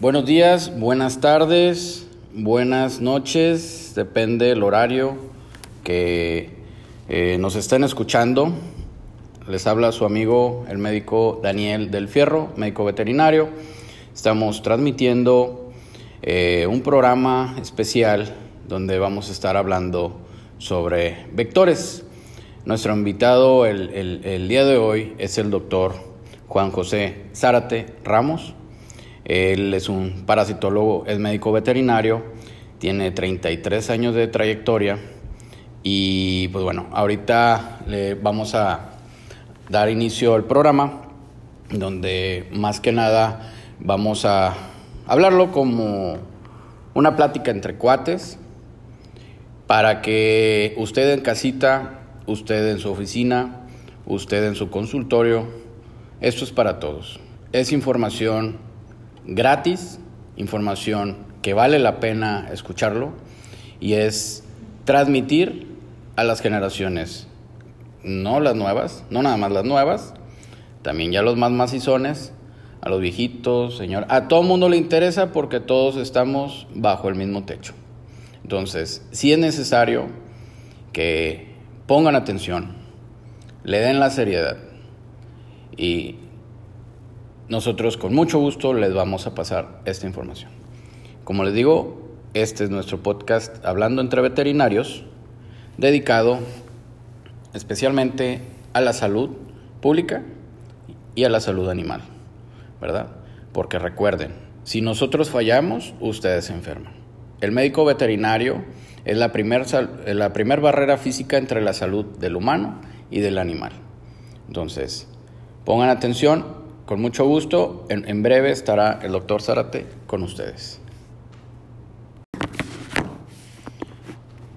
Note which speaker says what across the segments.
Speaker 1: Buenos días, buenas tardes, buenas noches, depende del horario que eh, nos estén escuchando. Les habla su amigo el médico Daniel del Fierro, médico veterinario. Estamos transmitiendo eh, un programa especial donde vamos a estar hablando sobre vectores. Nuestro invitado el, el día de hoy es el doctor Juan José Zárate Ramos. Él es un parasitólogo, es médico veterinario, tiene 33 años de trayectoria y pues bueno, ahorita le vamos a dar inicio al programa donde más que nada vamos a hablarlo como una plática entre cuates para que usted en casita, usted en su oficina, usted en su consultorio, esto es para todos. Es información gratis, información que vale la pena escucharlo y es transmitir a las generaciones, no las nuevas, no nada más las nuevas, también ya los más macizones, a los viejitos, señor, a todo mundo le interesa porque todos estamos bajo el mismo techo. Entonces, si es necesario que pongan atención, le den la seriedad y nosotros con mucho gusto les vamos a pasar esta información. Como les digo, este es nuestro podcast Hablando entre veterinarios, dedicado especialmente a la salud pública y a la salud animal, ¿verdad? Porque recuerden, si nosotros fallamos, ustedes se enferman. El médico veterinario es la primera primer barrera física entre la salud del humano y del animal. Entonces, pongan atención, con mucho gusto, en, breve estará el doctor Zárate con ustedes.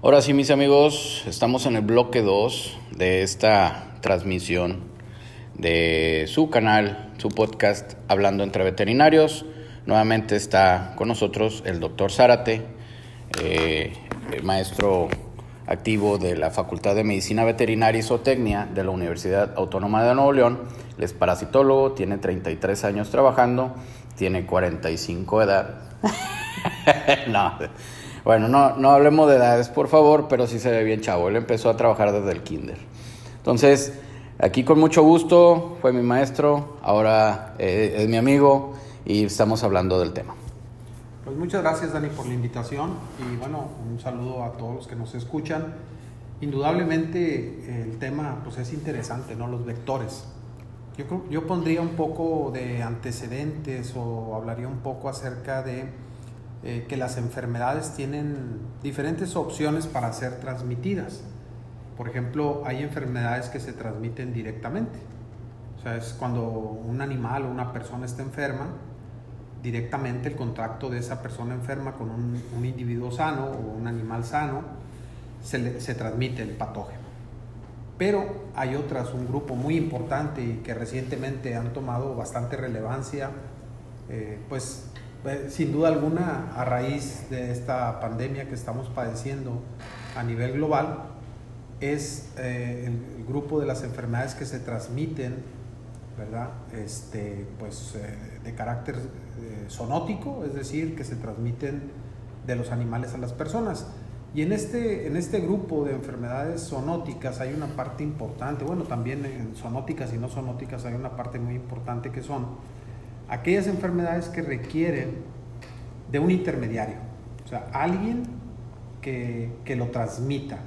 Speaker 1: Ahora sí, mis amigos, estamos en el bloque 2 de esta transmisión de su canal, su podcast Hablando entre Veterinarios. Nuevamente está con nosotros el doctor Zárate, eh, maestro activo de la Facultad de Medicina Veterinaria y Zootecnia de la Universidad Autónoma de Nuevo León. Él es parasitólogo, tiene 33 años trabajando, tiene 45 de edad. no, bueno, no, no hablemos de edades, por favor, pero sí se ve bien chavo. Él empezó a trabajar desde el kinder. Entonces, aquí con mucho gusto, fue mi maestro, ahora eh, es mi amigo y estamos hablando del tema.
Speaker 2: Pues muchas gracias Dani por la invitación y bueno, un saludo a todos los que nos escuchan. Indudablemente el tema pues es interesante, ¿no? Los vectores. Yo, yo pondría un poco de antecedentes o hablaría un poco acerca de eh, que las enfermedades tienen diferentes opciones para ser transmitidas. Por ejemplo, hay enfermedades que se transmiten directamente. O sea, es cuando un animal o una persona está enferma, directamente el contacto de esa persona enferma con un, un individuo sano o un animal sano se, le, se transmite el patógeno. Pero hay otras, un grupo muy importante y que recientemente han tomado bastante relevancia, eh, pues eh, sin duda alguna, a raíz de esta pandemia que estamos padeciendo a nivel global, es eh, el, grupo de las enfermedades que se transmiten, ¿verdad? Este, pues eh, de carácter zoonótico, es decir, que se transmiten de los animales a las personas. Y en este, en este grupo de enfermedades zoonóticas hay una parte importante, bueno, también en zoonóticas y no zoonóticas hay una parte muy importante que son aquellas enfermedades que requieren de un intermediario, o sea, alguien que, que lo transmita.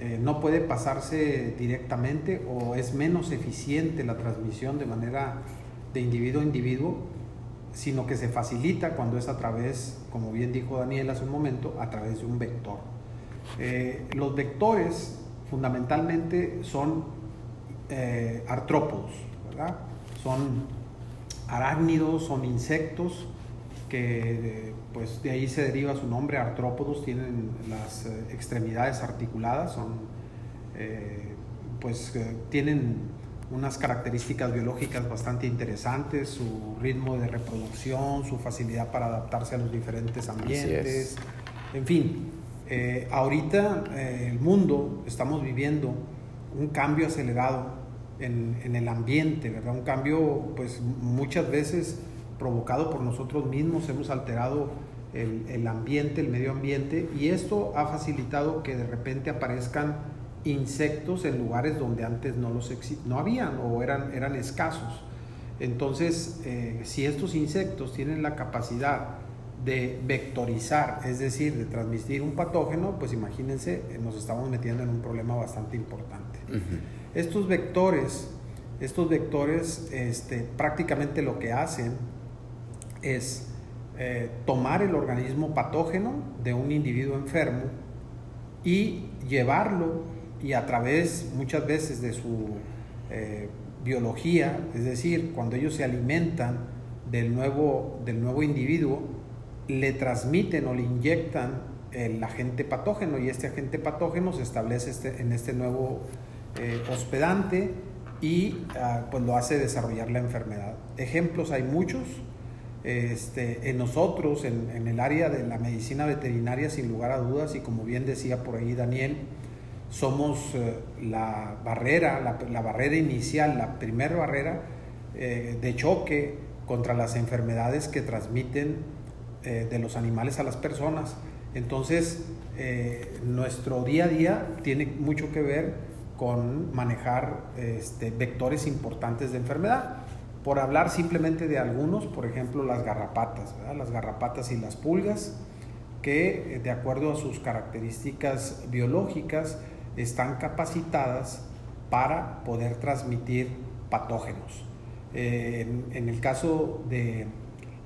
Speaker 2: Eh, no puede pasarse directamente o es menos eficiente la transmisión de manera de individuo a individuo, sino que se facilita cuando es a través, como bien dijo Daniel hace un momento, a través de un vector. Eh, los vectores fundamentalmente son eh, artrópodos. Son arácnidos, son insectos que pues de ahí se deriva su nombre, artrópodos, tienen las eh, extremidades articuladas, son pues tienen unas características biológicas bastante interesantes, su ritmo de reproducción, su facilidad para adaptarse a los diferentes ambientes, en fin, ahorita el mundo estamos viviendo un cambio acelerado en, el ambiente, ¿verdad? Un cambio, pues muchas veces provocado por nosotros mismos, hemos alterado el, el, ambiente, el medio ambiente, y esto ha facilitado que de repente aparezcan insectos en lugares donde antes no los no habían o eran, eran escasos. Entonces, eh, si estos insectos tienen la capacidad de vectorizar, es decir, de transmitir un patógeno, pues imagínense, nos estamos metiendo en un problema bastante importante. Estos vectores, estos vectores este, prácticamente lo que hacen es eh, tomar el organismo patógeno de un individuo enfermo y llevarlo y a través muchas veces de su eh, biología, es decir, cuando ellos se alimentan del nuevo, del nuevo individuo, le transmiten o le inyectan el agente patógeno y este agente patógeno se establece este, en este nuevo eh, hospedante y ah, pues lo hace desarrollar la enfermedad. Ejemplos hay muchos. Este, en nosotros, en, en, el área de la medicina veterinaria, sin lugar a dudas, y como bien decía por ahí Daniel, somos eh, la barrera, la, barrera inicial, la primera barrera eh, de choque contra las enfermedades que transmiten eh, de los animales a las personas. Entonces, nuestro día a día tiene mucho que ver con manejar este, vectores importantes de enfermedad. Por hablar simplemente de algunos, por ejemplo, las garrapatas, las garrapatas y las pulgas, que de acuerdo a sus características biológicas, están capacitadas para poder transmitir patógenos. Eh, en, el caso de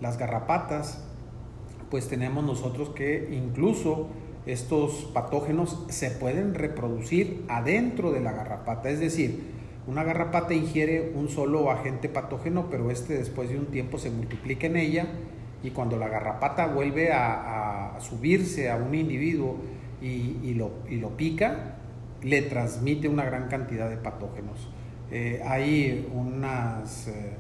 Speaker 2: las garrapatas, pues tenemos nosotros que incluso estos patógenos se pueden reproducir adentro de la garrapata, es decir, una garrapata ingiere un solo agente patógeno, pero este después de un tiempo se multiplica en ella y cuando la garrapata vuelve a, subirse a un individuo y, lo, y lo pica, le transmite una gran cantidad de patógenos. Eh, hay unas, eh,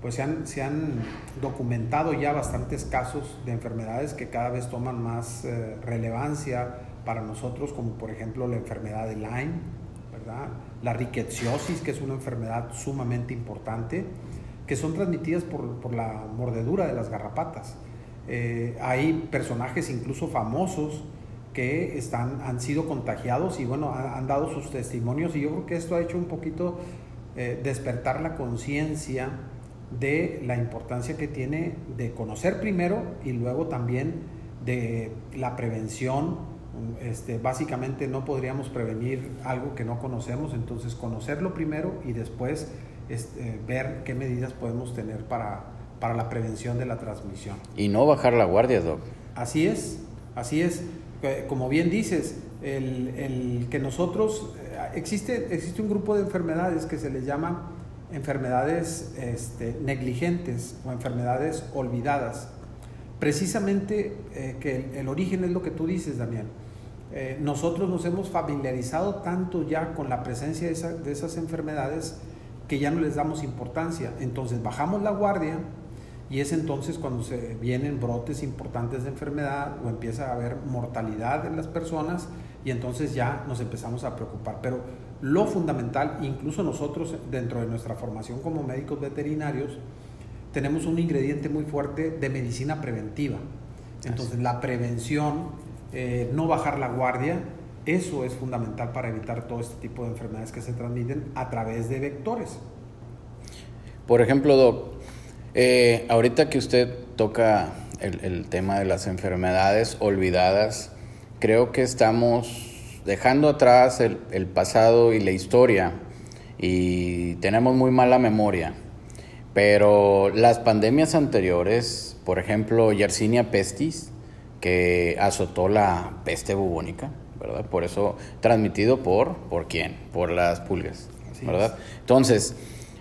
Speaker 2: pues se han, se han, documentado ya bastantes casos de enfermedades que cada vez toman más eh, relevancia para nosotros, como por ejemplo la enfermedad de Lyme, ¿verdad? la riqueciosis, que es una enfermedad sumamente importante, que son transmitidas por, por la mordedura de las garrapatas. hay personajes incluso famosos que están, han sido contagiados y bueno, han, dado sus testimonios y yo creo que esto ha hecho un poquito eh, despertar la conciencia de la importancia que tiene de conocer primero y luego también de la prevención. Este, básicamente no podríamos prevenir algo que no conocemos, entonces conocerlo primero y después este, ver qué medidas podemos tener para, para la prevención de la transmisión.
Speaker 1: Y no bajar la guardia, Doc.
Speaker 2: Así es, así es como bien dices, el, que nosotros, eh, existe, existe un grupo de enfermedades que se les llama enfermedades este, negligentes o enfermedades olvidadas. Precisamente eh, que el, origen es lo que tú dices, Daniel. Eh, nosotros nos hemos familiarizado tanto ya con la presencia de, de esas enfermedades que ya no les damos importancia. Entonces bajamos la guardia, y es entonces cuando se vienen brotes importantes de enfermedad o empieza a haber mortalidad en las personas y entonces ya nos empezamos a preocupar. Pero lo fundamental, incluso nosotros dentro de nuestra formación como médicos veterinarios, tenemos un ingrediente muy fuerte de medicina preventiva. Entonces la prevención, eh, no bajar la guardia, eso es fundamental para evitar todo este tipo de enfermedades que se transmiten a través de vectores.
Speaker 1: Por ejemplo, Doc, eh, ahorita que usted toca el, tema de las enfermedades olvidadas, creo que estamos dejando atrás el, el, pasado y la historia y tenemos muy mala memoria. Pero las pandemias anteriores, por ejemplo, Yersinia pestis, que azotó la peste bubónica, ¿verdad? Por eso transmitido por, ¿por quién? Por las pulgas, ¿verdad? Entonces,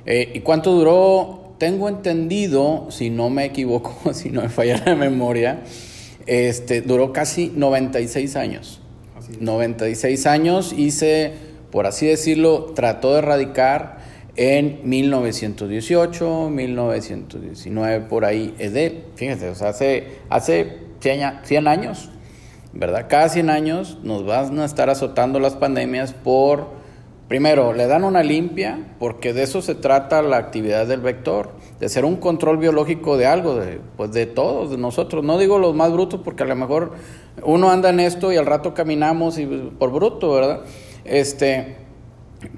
Speaker 1: eh, ¿y cuánto duró tengo entendido, si no me equivoco, si no me falla la memoria, este, duró casi 96 años. 96 años y se, por así decirlo, trató de erradicar en 1918, 1919, por ahí. Es de, fíjense, o sea, hace, hace 100 años, ¿verdad? Cada 100 años nos van a estar azotando las pandemias por primero, le dan una limpia, porque de eso se trata la actividad del vector, de ser un control biológico de algo, de, pues de todos, de nosotros. No digo los más brutos, porque a lo mejor uno anda en esto y al rato caminamos y por bruto, ¿verdad? Este,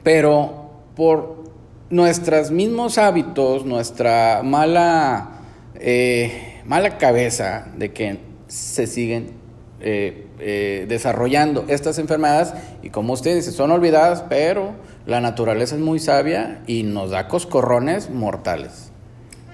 Speaker 1: pero por nuestros mismos hábitos, nuestra mala, eh, mala cabeza de que se siguen eh, eh, desarrollando estas enfermedades y como usted dice, son olvidadas, pero la naturaleza es muy sabia y nos da coscorrones mortales.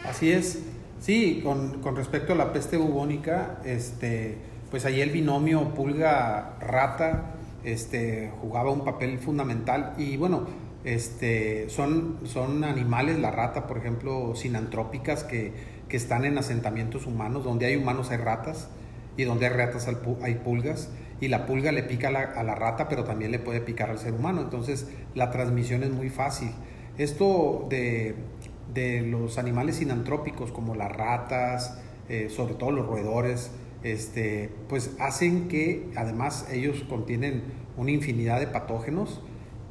Speaker 2: Así es. Sí, con, con respecto a la peste bubónica, este, pues ahí el binomio pulga-rata este, jugaba un papel fundamental y bueno, este, son, son animales, la rata, por ejemplo, sinantrópicas que, que están en asentamientos humanos, donde hay humanos hay ratas y donde hay ratas hay pulgas y la pulga le pica a la, a la, rata, pero también le puede picar al ser humano, entonces la transmisión es muy fácil. Esto de, de los animales sinantrópicos como las ratas, eh, sobre todo los roedores, este, pues hacen que además ellos contienen una infinidad de patógenos,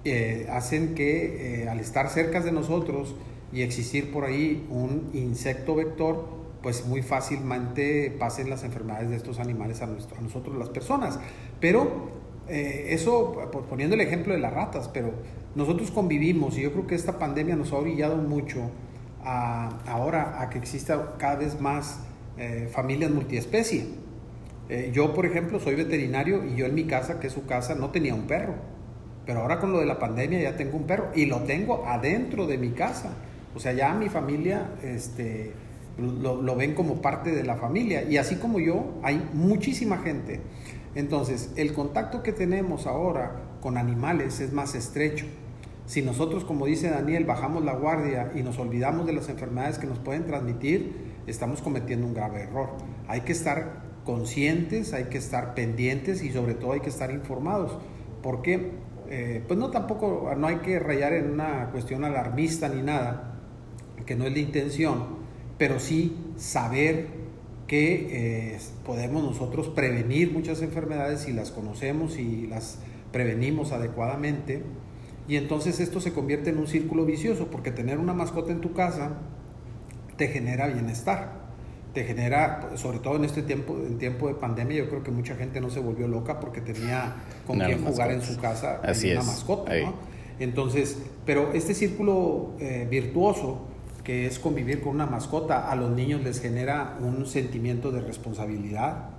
Speaker 2: eh, hacen que eh, al estar cerca de nosotros y existir por ahí un insecto vector, pues muy fácilmente pasen las enfermedades de estos animales a, nosotros las personas. Pero eh, eso, poniendo el ejemplo de las ratas, pero nosotros convivimos y yo creo que esta pandemia nos ha orillado mucho a, ahora a que exista cada vez más eh, familias multiespecie. Eh, yo, por ejemplo, soy veterinario y yo en mi casa, que es su casa, no tenía un perro. Pero ahora con lo de la pandemia ya tengo un perro y lo tengo adentro de mi casa. O sea, ya mi familia este, lo, ven como parte de la familia. Y así como yo, hay muchísima gente. Entonces, el contacto que tenemos ahora con animales es más estrecho. Si nosotros, como dice Daniel, bajamos la guardia y nos olvidamos de las enfermedades que nos pueden transmitir, estamos cometiendo un grave error. Hay que estar conscientes, hay que estar pendientes y sobre todo hay que estar informados. Porque, eh, pues no tampoco, no hay que rayar en una cuestión alarmista ni nada, que no es la intención, pero sí saber que eh, podemos nosotros prevenir muchas enfermedades si las conocemos y las prevenimos adecuadamente. Y entonces esto se convierte en un círculo vicioso, porque tener una mascota en tu casa te genera bienestar, te genera, sobre todo en este tiempo, en tiempo de pandemia, yo creo que mucha gente no se volvió loca porque tenía con quien jugar en su casa
Speaker 1: Así
Speaker 2: una mascota. Entonces, pero este círculo eh, virtuoso que es convivir con una mascota, a los niños les genera un sentimiento de responsabilidad,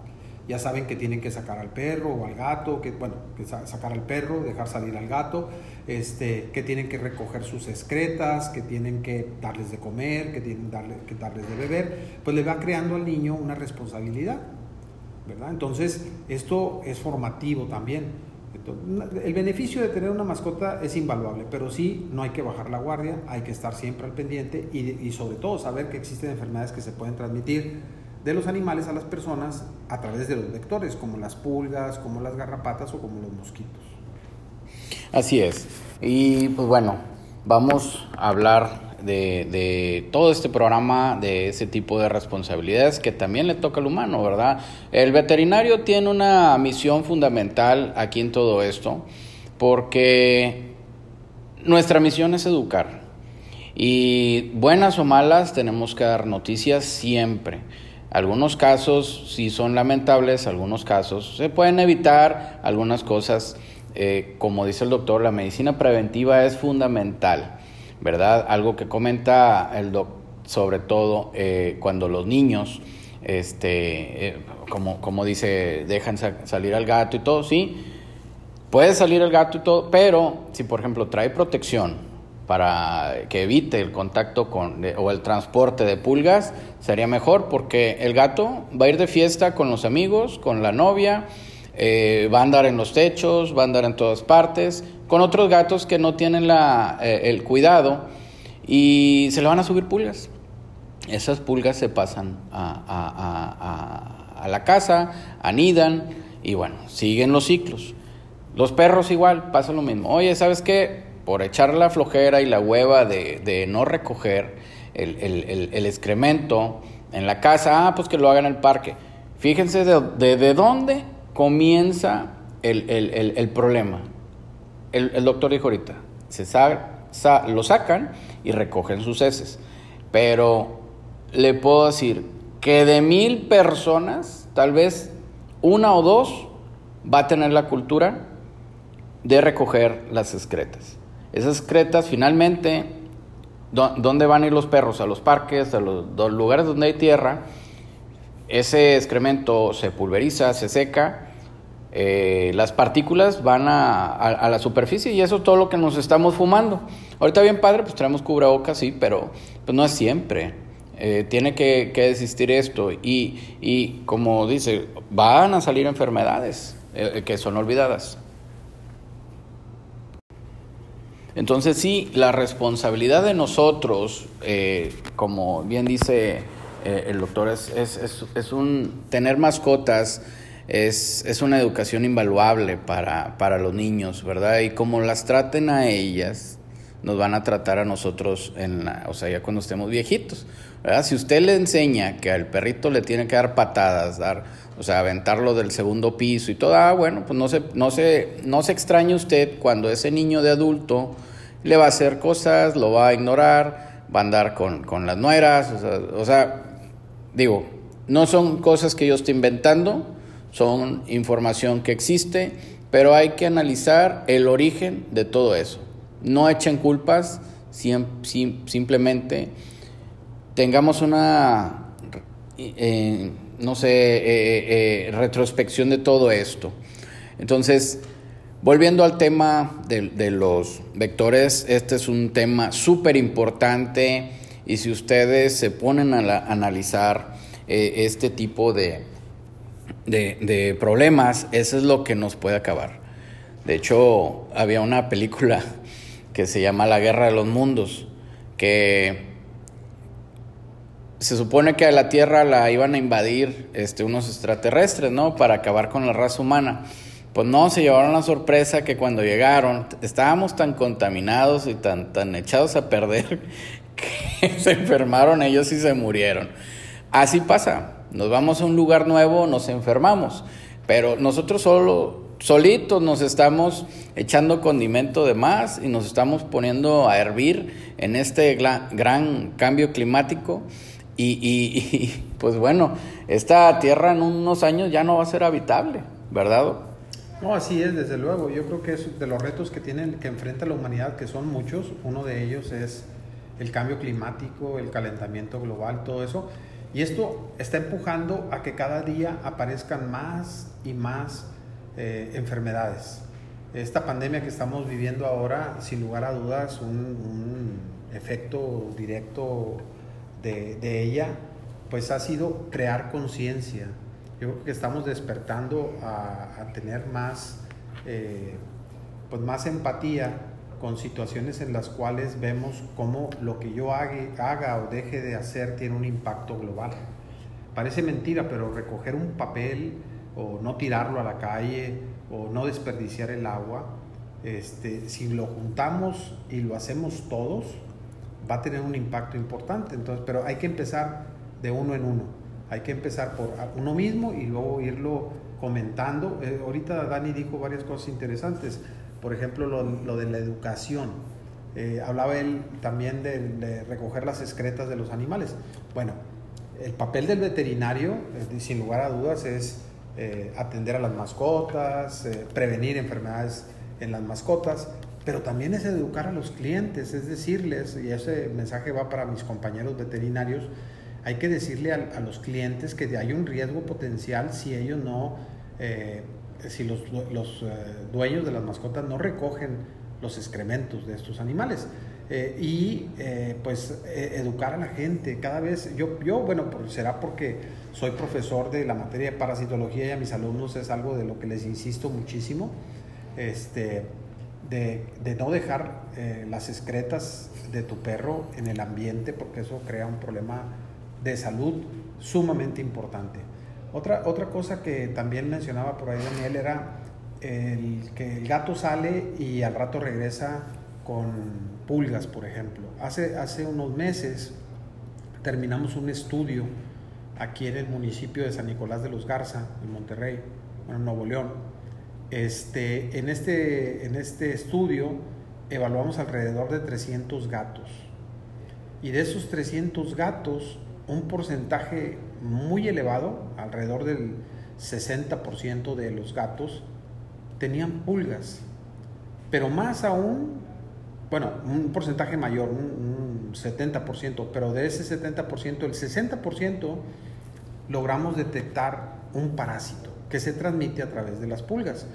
Speaker 2: ya saben que tienen que sacar al perro o al gato, que bueno, que sacar al perro, dejar salir al gato, este, que tienen que recoger sus excretas, que tienen que darles de comer, que tienen darle, que darles de beber, pues le va creando al niño una responsabilidad, ¿verdad? Entonces, esto es formativo también. El beneficio de tener una mascota es invaluable, pero sí no hay que bajar la guardia, hay que estar siempre al pendiente y, y sobre todo saber que existen enfermedades que se pueden transmitir de los animales a las personas a través de los vectores, como las pulgas, como las garrapatas o como los mosquitos.
Speaker 1: Así es. Y pues bueno, vamos a hablar de, todo este programa, de ese tipo de responsabilidades que también le toca al humano, ¿verdad? El veterinario tiene una misión fundamental aquí en todo esto, porque nuestra misión es educar. Y buenas o malas tenemos que dar noticias siempre. Algunos casos sí son lamentables, algunos casos se pueden evitar, algunas cosas, eh, como dice el doctor, la medicina preventiva es fundamental, ¿verdad? Algo que comenta el doctor, sobre todo eh, cuando los niños, este, eh, como, como dice, dejan salir al gato y todo, sí, puede salir el gato y todo, pero si por ejemplo trae protección, para que evite el contacto con o el transporte de pulgas, sería mejor porque el gato va a ir de fiesta con los amigos, con la novia, eh, va a andar en los techos, va a andar en todas partes, con otros gatos que no tienen la, eh, el cuidado y se le van a subir pulgas. Esas pulgas se pasan a, a, a, a la casa, anidan y bueno, siguen los ciclos. Los perros igual, pasa lo mismo. Oye, ¿sabes qué? por echar la flojera y la hueva de, no recoger el, excremento en la casa, ah, pues que lo hagan en el parque. Fíjense de, dónde comienza el, problema. El, doctor dijo ahorita, se lo sacan y recogen sus heces. Pero le puedo decir que de mil personas, tal vez una o dos va a tener la cultura de recoger las excretas. Esas excretas finalmente, ¿dónde van a ir los perros? A los parques, a los, lugares donde hay tierra. Ese excremento se pulveriza, se seca, eh, las partículas van a, la superficie y eso es todo lo que nos estamos fumando. Ahorita bien padre, pues traemos cubrebocas, sí, pero pues no es siempre. Eh, tiene que, que, existir esto y, y, como dice, van a salir enfermedades eh, que son olvidadas. Entonces sí, la responsabilidad de nosotros, como bien dice el doctor, es, es, es, un tener mascotas, es, es una educación invaluable para, para, los niños, ¿verdad? Y como las traten a ellas, nos van a tratar a nosotros, en la, o sea, ya cuando estemos viejitos, ¿verdad? Si usted le enseña que al perrito le tiene que dar patadas, dar, o sea, aventarlo del segundo piso y todo, ah, bueno, pues no se, no se, no se extrañe usted cuando ese niño de adulto le va a hacer cosas, lo va a ignorar, va a andar con, las nueras, o sea, digo, no son cosas que yo estoy inventando, son información que existe, pero hay que analizar el origen de todo eso. No echen culpas, simplemente tengamos una, eh, no sé, eh, eh, retrospección de todo esto. Entonces, Volviendo al tema de, los vectores, este es un tema súper importante y si ustedes se ponen a, analizar eh, este tipo de, de, problemas, eso es lo que nos puede acabar. De hecho, había una película que se llama La Guerra de los Mundos, que se supone que a la Tierra la iban a invadir este, unos extraterrestres, ¿no? Para acabar con la raza humana. Pues no, se llevaron la sorpresa que cuando llegaron estábamos tan contaminados y tan, tan echados a perder que se enfermaron ellos y se murieron. Así pasa, nos vamos a un lugar nuevo, nos enfermamos, pero nosotros solo, solitos nos estamos echando condimento de más y nos estamos poniendo a hervir en este gran cambio climático. Y, y, pues bueno, esta tierra en unos años ya no va a ser habitable, ¿verdad?
Speaker 2: No, así es, desde luego. Yo creo que es de los retos que tienen, que enfrenta la humanidad, que son muchos. Uno de ellos es el cambio climático, el calentamiento global, todo eso. Y esto está empujando a que cada día aparezcan más y más eh, enfermedades. Esta pandemia que estamos viviendo ahora, sin lugar a dudas, un, un efecto directo de, ella, pues ha sido crear conciencia yo creo que estamos despertando a, tener más, eh, pues más empatía con situaciones en las cuales vemos cómo lo que yo haga, o deje de hacer tiene un impacto global. Parece mentira, pero recoger un papel o no tirarlo a la calle o no desperdiciar el agua, este, si lo juntamos y lo hacemos todos, va a tener un impacto importante. Entonces, pero hay que empezar de uno en uno. Hay que empezar por uno mismo y luego irlo comentando. Eh, ahorita Dani dijo varias cosas interesantes, por ejemplo lo, de la educación. Eh, hablaba él también de, recoger las excretas de los animales. Bueno, el papel del veterinario, eh, sin lugar a dudas, es atender a las mascotas, prevenir enfermedades en las mascotas, pero también es educar a los clientes, es decirles, y ese mensaje va para mis compañeros veterinarios, hay que decirle a, los clientes que hay un riesgo potencial si ellos no, eh, si los, eh, dueños de las mascotas no recogen los excrementos de estos animales. Eh, y pues educar a la gente cada vez yo yo bueno será porque soy profesor de la materia de parasitología y a mis alumnos es algo de lo que les insisto muchísimo este de, de no dejar las excretas de tu perro en el ambiente porque eso crea un problema de salud sumamente importante. Otra, otra cosa que también mencionaba por ahí Daniel era el, que el gato sale y al rato regresa con pulgas, por ejemplo. Hace, hace unos meses terminamos un estudio aquí en el municipio de San Nicolás de los Garza, en Monterrey, en Nuevo León. Este, en, este, en este estudio evaluamos alrededor de 300 gatos. Y de esos 300 gatos, un porcentaje muy elevado, alrededor del 60% de los gatos, tenían pulgas. Pero más aún, bueno, un porcentaje mayor, un, 70%, pero de ese 70%, el 60% logramos detectar un parásito que se transmite a través de las pulgas.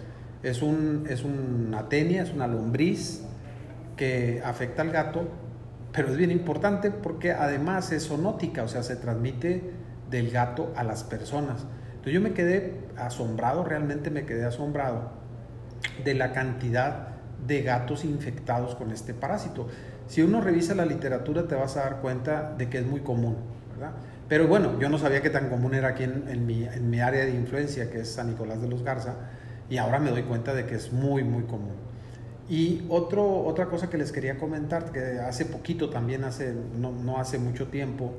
Speaker 2: Es, un, es una tenia, es una lombriz que afecta al gato, pero es bien importante porque además es zoonótica, o sea, se transmite del gato a las personas. Entonces yo me quedé asombrado, realmente me quedé asombrado de la cantidad de gatos infectados con este parásito. Si uno revisa la literatura te vas a dar cuenta de que es muy común, ¿verdad? Pero bueno, yo no sabía que tan común era aquí en, mi, en mi área de influencia, que es San Nicolás de los Garza, y ahora me doy cuenta de que es muy, muy común. Y otro, otra cosa que les quería comentar, que hace poquito también, hace, no, no hace mucho tiempo,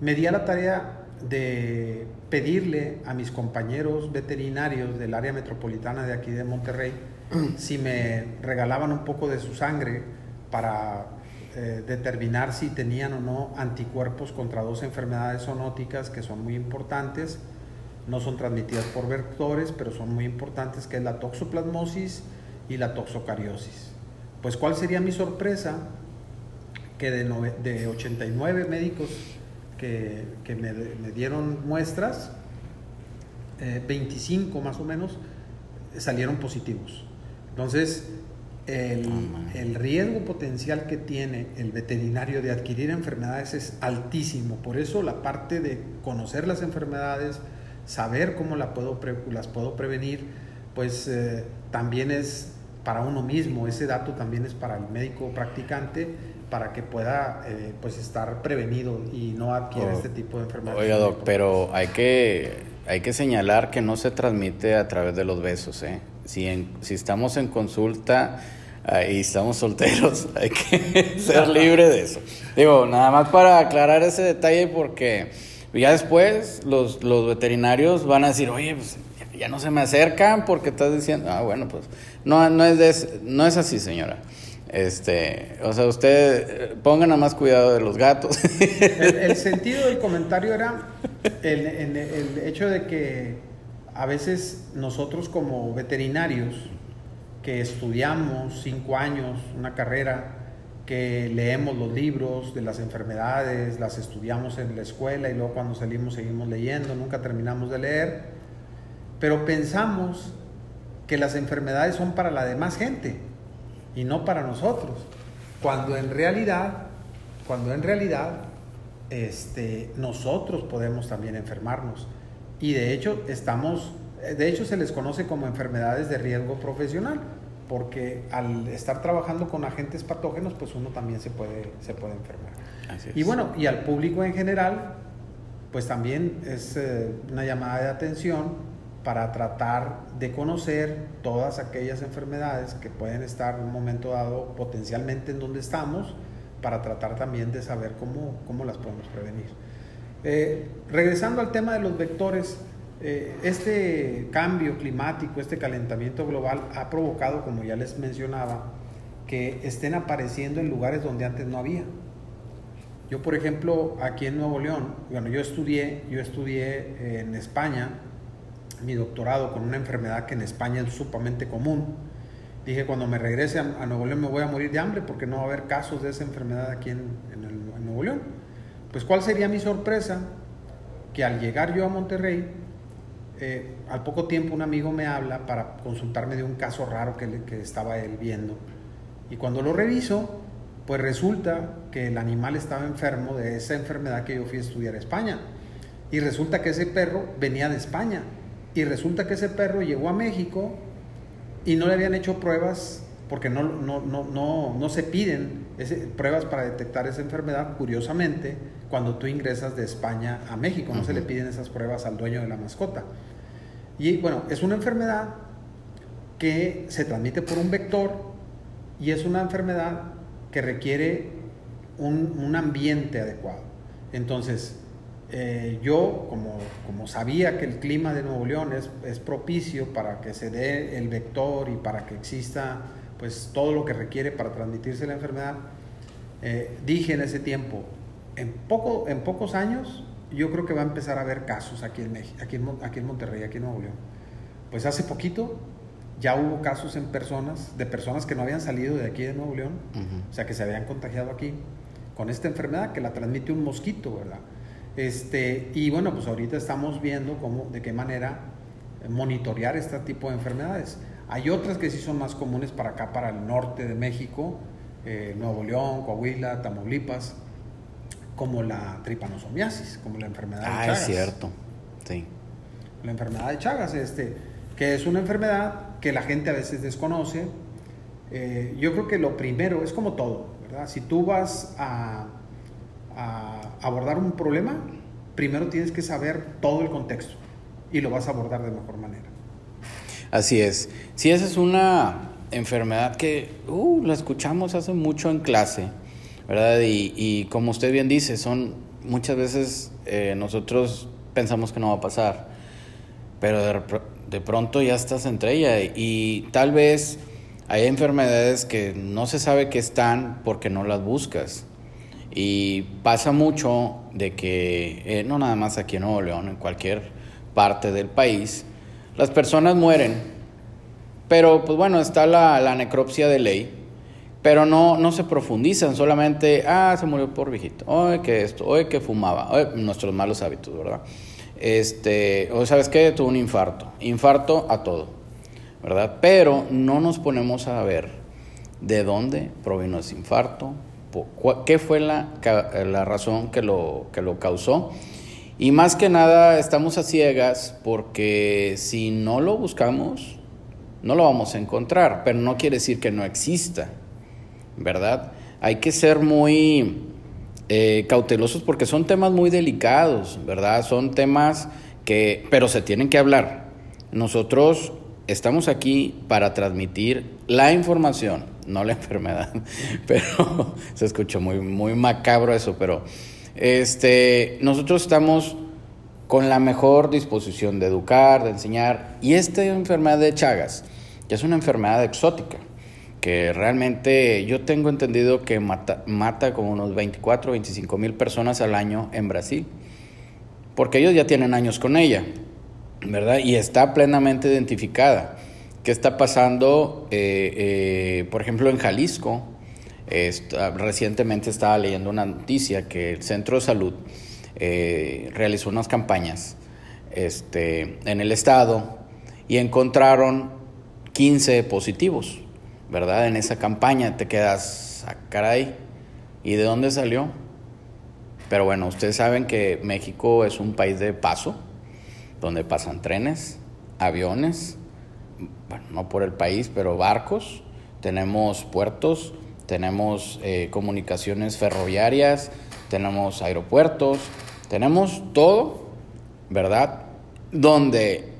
Speaker 2: me di a la tarea de pedirle a mis compañeros veterinarios del área metropolitana de aquí de Monterrey si me regalaban un poco de su sangre para eh, determinar si tenían o no anticuerpos contra dos enfermedades zoonóticas que son muy importantes, no son transmitidas por vectores, pero son muy importantes, que es la toxoplasmosis y la toxocariosis. Pues cuál sería mi sorpresa que de, de 89 médicos que, que me, me, dieron muestras, 25 eh, más o menos salieron positivos. Entonces, el, el, riesgo potencial que tiene el veterinario de adquirir enfermedades es altísimo. Por eso la parte de conocer las enfermedades, saber cómo la puedo las puedo prevenir, pues eh, también es para uno mismo. Ese dato también es para el médico practicante para que pueda eh, pues estar prevenido y no adquiera oh. este tipo de enfermedades.
Speaker 1: Oiga, doc, pero hay que, hay que señalar que no se transmite a través de los besos, ¿eh? si, si estamos en consulta ah, y estamos solteros, hay que ser libre de eso. Digo, nada más para aclarar ese detalle porque ya después los, los veterinarios van a decir, oye, pues ya no se me acercan porque estás diciendo, ah, bueno, pues no, no, es, no es así, señora. Este, o sea, usted ponga nada más cuidado de los gatos.
Speaker 2: El, sentido del comentario era el, el hecho de que a veces nosotros como veterinarios que estudiamos cinco años, una carrera, que leemos los libros de las enfermedades, las estudiamos en la escuela y luego cuando salimos seguimos leyendo, nunca terminamos de leer, pero pensamos que las enfermedades son para la demás gente y no para nosotros, cuando en realidad, cuando en realidad este, nosotros podemos también enfermarnos. Y de hecho, estamos, de hecho se les conoce como enfermedades de riesgo profesional, porque al estar trabajando con agentes patógenos, pues uno también se puede, se puede enfermar. Y bueno, y al público en general, pues también es eh, una llamada de atención para tratar de conocer todas aquellas enfermedades que pueden estar en un momento dado potencialmente en donde estamos, para tratar también de saber cómo, cómo las podemos prevenir. Eh, regresando al tema de los vectores, eh, este cambio climático, este calentamiento global ha provocado, como ya les mencionaba, que estén apareciendo en lugares donde antes no había. Yo, por ejemplo, aquí en Nuevo León, bueno, yo estudié, yo estudié en España mi doctorado con una enfermedad que en España es sumamente común. Dije, cuando me regrese a, Nuevo León me voy a morir de hambre porque no va a haber casos de esa enfermedad aquí en, en Nuevo León. Pues cuál sería mi sorpresa que al llegar yo a Monterrey, eh, al poco tiempo un amigo me habla para consultarme de un caso raro que, que estaba él viendo. Y cuando lo reviso, pues resulta que el animal estaba enfermo de esa enfermedad que yo fui a estudiar a España. Y resulta que ese perro venía de España. Y resulta que ese perro llegó a México y no le habían hecho pruebas porque no, no, no, no, no se piden pruebas para detectar esa enfermedad, curiosamente, cuando tú ingresas de España a México. No se le piden esas pruebas al dueño de la mascota. Y bueno, es una enfermedad que se transmite por un vector y es una enfermedad que requiere un, ambiente adecuado. Entonces, eh, yo, como, como, sabía que el clima de Nuevo León es, es propicio para que se dé el vector y para que exista pues todo lo que requiere para transmitirse la enfermedad. Eh, dije en ese tiempo, en, poco, en pocos años yo creo que va a empezar a haber casos aquí en, México, aquí en, aquí en Monterrey, aquí en Nuevo León. Pues hace poquito ya hubo casos en personas, de personas que no habían salido de aquí de Nuevo León, o sea, que se habían contagiado aquí con esta enfermedad que la transmite un mosquito, ¿verdad? Este, y bueno, pues ahorita estamos viendo cómo, de qué manera monitorear este tipo de enfermedades. Hay otras que sí son más comunes para acá, para el norte de México, eh, Nuevo León, Coahuila, Tamaulipas, como la tripanosomiasis, como la enfermedad de Chagas.
Speaker 1: Ah, es cierto, sí.
Speaker 2: La enfermedad de Chagas, este, que es una enfermedad que la gente a veces desconoce. Eh, yo creo que lo primero es como todo, ¿verdad? Si tú vas a, a abordar un problema, primero tienes que saber todo el contexto y lo vas a abordar de mejor manera.
Speaker 1: Así es. Si esa es una enfermedad que uh, la escuchamos hace mucho en clase, ¿verdad? Y, como usted bien dice, son muchas veces eh, nosotros pensamos que no va a pasar, pero de, de pronto ya estás entre ella y tal vez hay enfermedades que no se sabe que están porque no las buscas. Y pasa mucho de que, eh, no nada más aquí en Nuevo León, en cualquier parte del país, las personas mueren, pero pues bueno, está la, necropsia de ley, pero no, no se profundizan, solamente, ah, se murió por viejito, oye, que esto, oye, que fumaba, nuestros malos hábitos, ¿verdad? Este, o sabes qué, tuvo un infarto, infarto a todo, ¿verdad? Pero no nos ponemos a ver de dónde provino ese infarto, qué fue la, la razón que lo, que lo causó. Y más que nada estamos a ciegas porque si no lo buscamos, no lo vamos a encontrar, pero no quiere decir que no exista, ¿verdad? Hay que ser muy eh, cautelosos porque son temas muy delicados, ¿verdad? Son temas que, pero se tienen que hablar. Nosotros estamos aquí para transmitir la información, no la enfermedad. Pero se escuchó muy, muy macabro eso, pero este, nosotros estamos con la mejor disposición de educar, de enseñar. Y esta enfermedad de Chagas, que es una enfermedad exótica, que realmente yo tengo entendido que mata, mata como unos 24, 25 mil personas al año en Brasil, porque ellos ya tienen años con ella, ¿verdad? Y está plenamente identificada. ¿Qué está pasando, eh, eh, por ejemplo, en Jalisco? recientemente estaba leyendo una noticia que el Centro de Salud eh, realizó unas campañas este, en el estado y encontraron 15 positivos ¿verdad? En esa campaña te quedas, ah, caray, ¿y de dónde salió? Pero bueno, ustedes saben que México es un país de paso, donde pasan trenes, aviones, bueno, no por el país, pero barcos, tenemos puertos, tenemos eh, comunicaciones ferroviarias, tenemos aeropuertos, tenemos todo, ¿verdad? Donde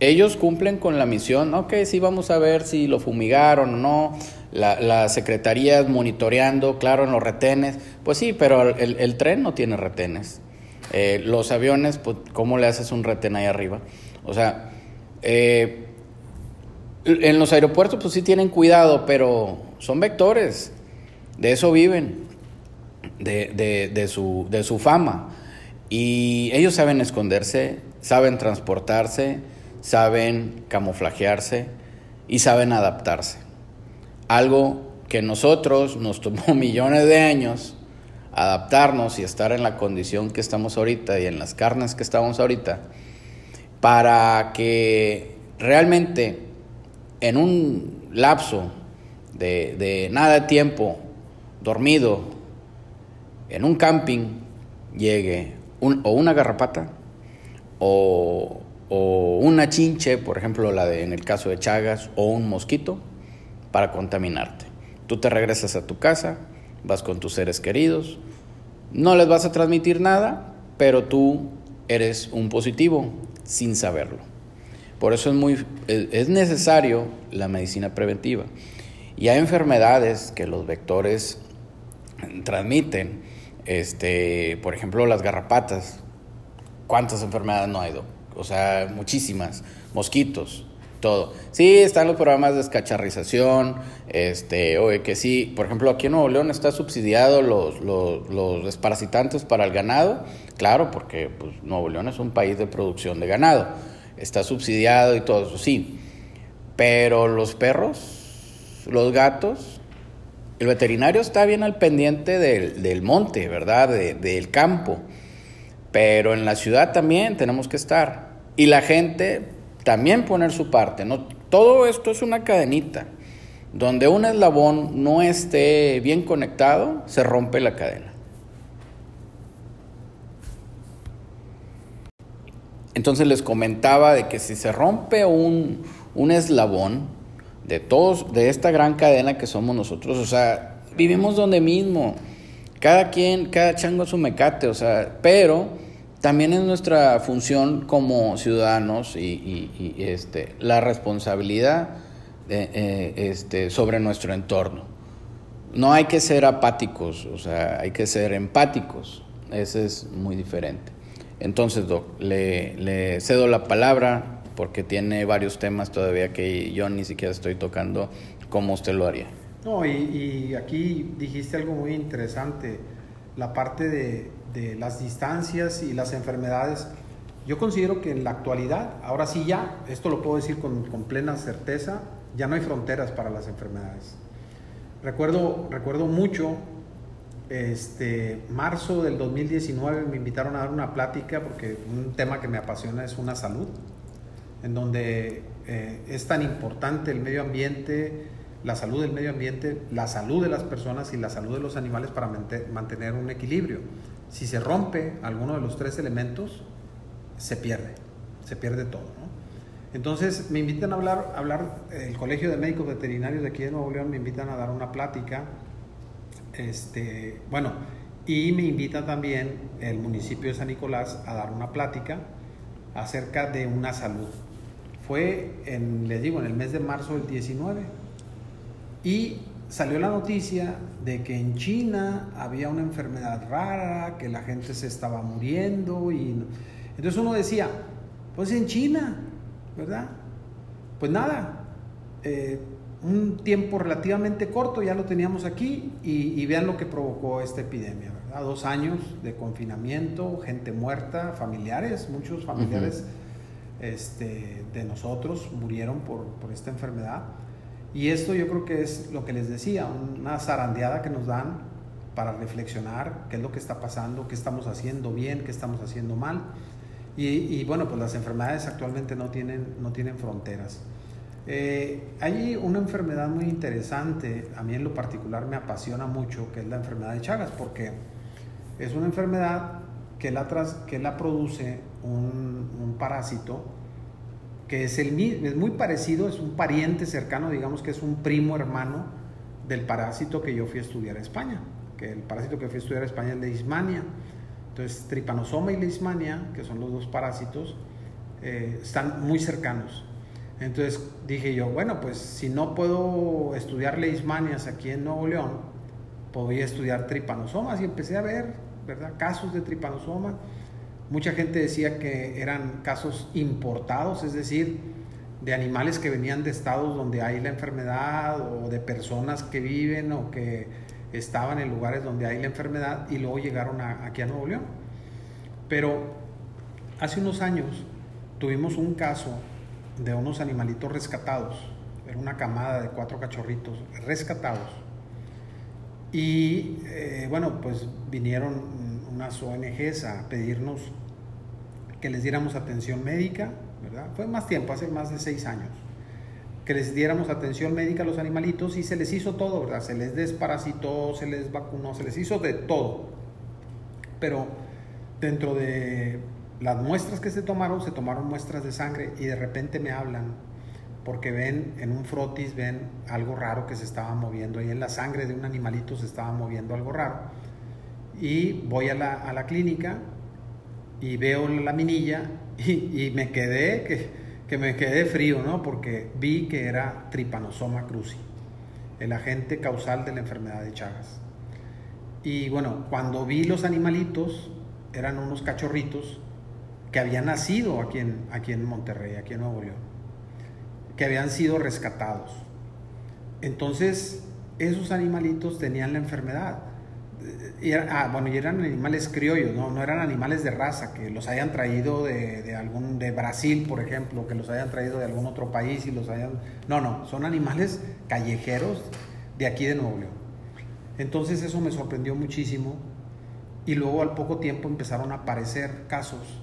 Speaker 1: ellos cumplen con la misión, ok, sí vamos a ver si lo fumigaron o no, la, la secretaría monitoreando, claro, en los retenes, pues sí, pero el, tren no tiene retenes. Eh, los aviones, pues, ¿cómo le haces un retén ahí arriba? O sea, eh, en los aeropuertos, pues sí tienen cuidado, pero son vectores, de eso viven, de, de, su, de su fama. Y ellos saben esconderse, saben transportarse, saben camuflajearse y saben adaptarse. Algo que nosotros nos tomó millones de años adaptarnos y estar en la condición que estamos ahorita y en las carnes que estamos ahorita, para que realmente en un lapso de, nada de tiempo dormido en un camping llegue o una garrapata o o una chinche, por ejemplo la de en el caso de Chagas, o un mosquito para contaminarte. Tú te regresas a tu casa, vas con tus seres queridos, no les vas a transmitir nada, pero tú eres un positivo sin saberlo. Por eso es muy es necesario la medicina preventiva. Y hay enfermedades que los vectores transmiten, este, por ejemplo, las garrapatas. ¿Cuántas enfermedades no hay? o sea, muchísimas, mosquitos, todo. Sí, están los programas de descacharrización, este, oye, que sí, por ejemplo, aquí en Nuevo León está subsidiado los, los, los desparasitantes para el ganado, claro, porque pues, Nuevo León es un país de producción de ganado, está subsidiado y todo eso, sí, pero los perros, los gatos, el veterinario está bien al pendiente del, del monte, ¿verdad? del campo, pero en la ciudad también tenemos que estar. Y la gente también poner su parte. ¿no? Todo esto es una cadenita. Donde un eslabón no esté bien conectado, se rompe la cadena. Entonces les comentaba de que si se rompe un, un eslabón de todos, de esta gran cadena que somos nosotros, o sea, vivimos donde mismo. Cada quien, cada chango su mecate, o sea, pero también es nuestra función como ciudadanos y, este, la responsabilidad eh, este, sobre nuestro entorno. No hay que ser apáticos, o sea, hay que ser empáticos. Ese es muy diferente. Entonces, Doc, le, le cedo la palabra porque tiene varios temas todavía que yo ni siquiera estoy tocando como usted lo haría.
Speaker 2: No, y, y aquí dijiste algo muy interesante, la parte de, de las distancias y las enfermedades, yo considero que en la actualidad, ahora sí ya, esto lo puedo decir con, con plena certeza, ya no hay fronteras para las enfermedades. Recuerdo, recuerdo mucho, este, marzo del 2019 me invitaron a dar una plática porque un tema que me apasiona es una salud, en donde eh, es tan importante el medio ambiente, la salud del medio ambiente, la salud de las personas y la salud de los animales para mantener un equilibrio. Si se rompe alguno de los tres elementos, se pierde, se pierde todo. Entonces me invitan a hablar, hablar, el Colegio de Médicos Veterinarios de aquí de Nuevo León me invitan a dar una plática, este, bueno, y me invita también el municipio de San Nicolás a dar una plática acerca de una salud. Fue, en, les digo, en el mes de marzo del 19. Y salió la noticia de que en China había una enfermedad rara, que la gente se estaba muriendo y entonces uno decía, pues en China, ¿verdad? Pues nada, eh, un tiempo relativamente corto ya lo teníamos aquí y, vean lo que provocó esta epidemia, ¿verdad? Dos años de confinamiento, gente muerta, familiares, muchos familiares este, de nosotros murieron por, por esta enfermedad. Y esto yo creo que es lo que les decía, una zarandeada que nos dan para reflexionar qué es lo que está pasando, qué estamos haciendo bien, qué estamos haciendo mal. Y, bueno, pues las enfermedades actualmente no tienen, no tienen fronteras. Eh, hay una enfermedad muy interesante, a mí en lo particular me apasiona mucho, que es la enfermedad de Chagas, porque es una enfermedad que la, que la produce un parásito que es, el, es muy parecido, es un pariente cercano, digamos que es un primo hermano del parásito que yo fui a estudiar a España, que el parásito que fui a estudiar a España es leishmania. Entonces, tripanosoma y leishmania, que son los dos parásitos, eh, están muy cercanos. Entonces dije yo, bueno, pues si no puedo estudiar leishmanias aquí en Nuevo León, podría estudiar tripanosomas y empecé a ver, ¿verdad? Casos de tripanosoma Mucha gente decía que eran casos importados, es decir, de animales que venían de estados donde hay la enfermedad o de personas que viven o que estaban en lugares donde hay la enfermedad y luego llegaron aquí a Nuevo León. Pero hace unos años tuvimos un caso de unos animalitos rescatados, era una camada de cuatro cachorritos rescatados. Y eh, bueno, pues vinieron unas ONGs a pedirnos que les diéramos atención médica, ¿verdad? Fue más tiempo, hace más de seis años, que les diéramos atención médica a los animalitos y se les hizo todo, ¿verdad? Se les desparasitó, se les vacunó, se les hizo de todo. Pero dentro de las muestras que se tomaron, se tomaron muestras de sangre y de repente me hablan porque ven en un frotis, ven algo raro que se estaba moviendo y en la sangre de un animalito se estaba moviendo algo raro y voy a la, a la clínica y veo la minilla y, y me quedé, que, que, me quedé frío, ¿no? Porque vi que era Trypanosoma cruzi, el agente causal de la enfermedad de Chagas. Y bueno, cuando vi los animalitos, eran unos cachorritos que habían nacido aquí en, aquí en Monterrey, aquí en Nuevo León. que habían sido rescatados. Entonces, esos animalitos tenían la enfermedad. Y ah, bueno, y eran animales criollos, ¿no? no eran animales de raza, que los hayan traído de, de, algún, de Brasil, por ejemplo, que los hayan traído de algún otro país y los hayan... No, no, son animales callejeros de aquí de Nuevo León. Entonces eso me sorprendió muchísimo y luego al poco tiempo empezaron a aparecer casos.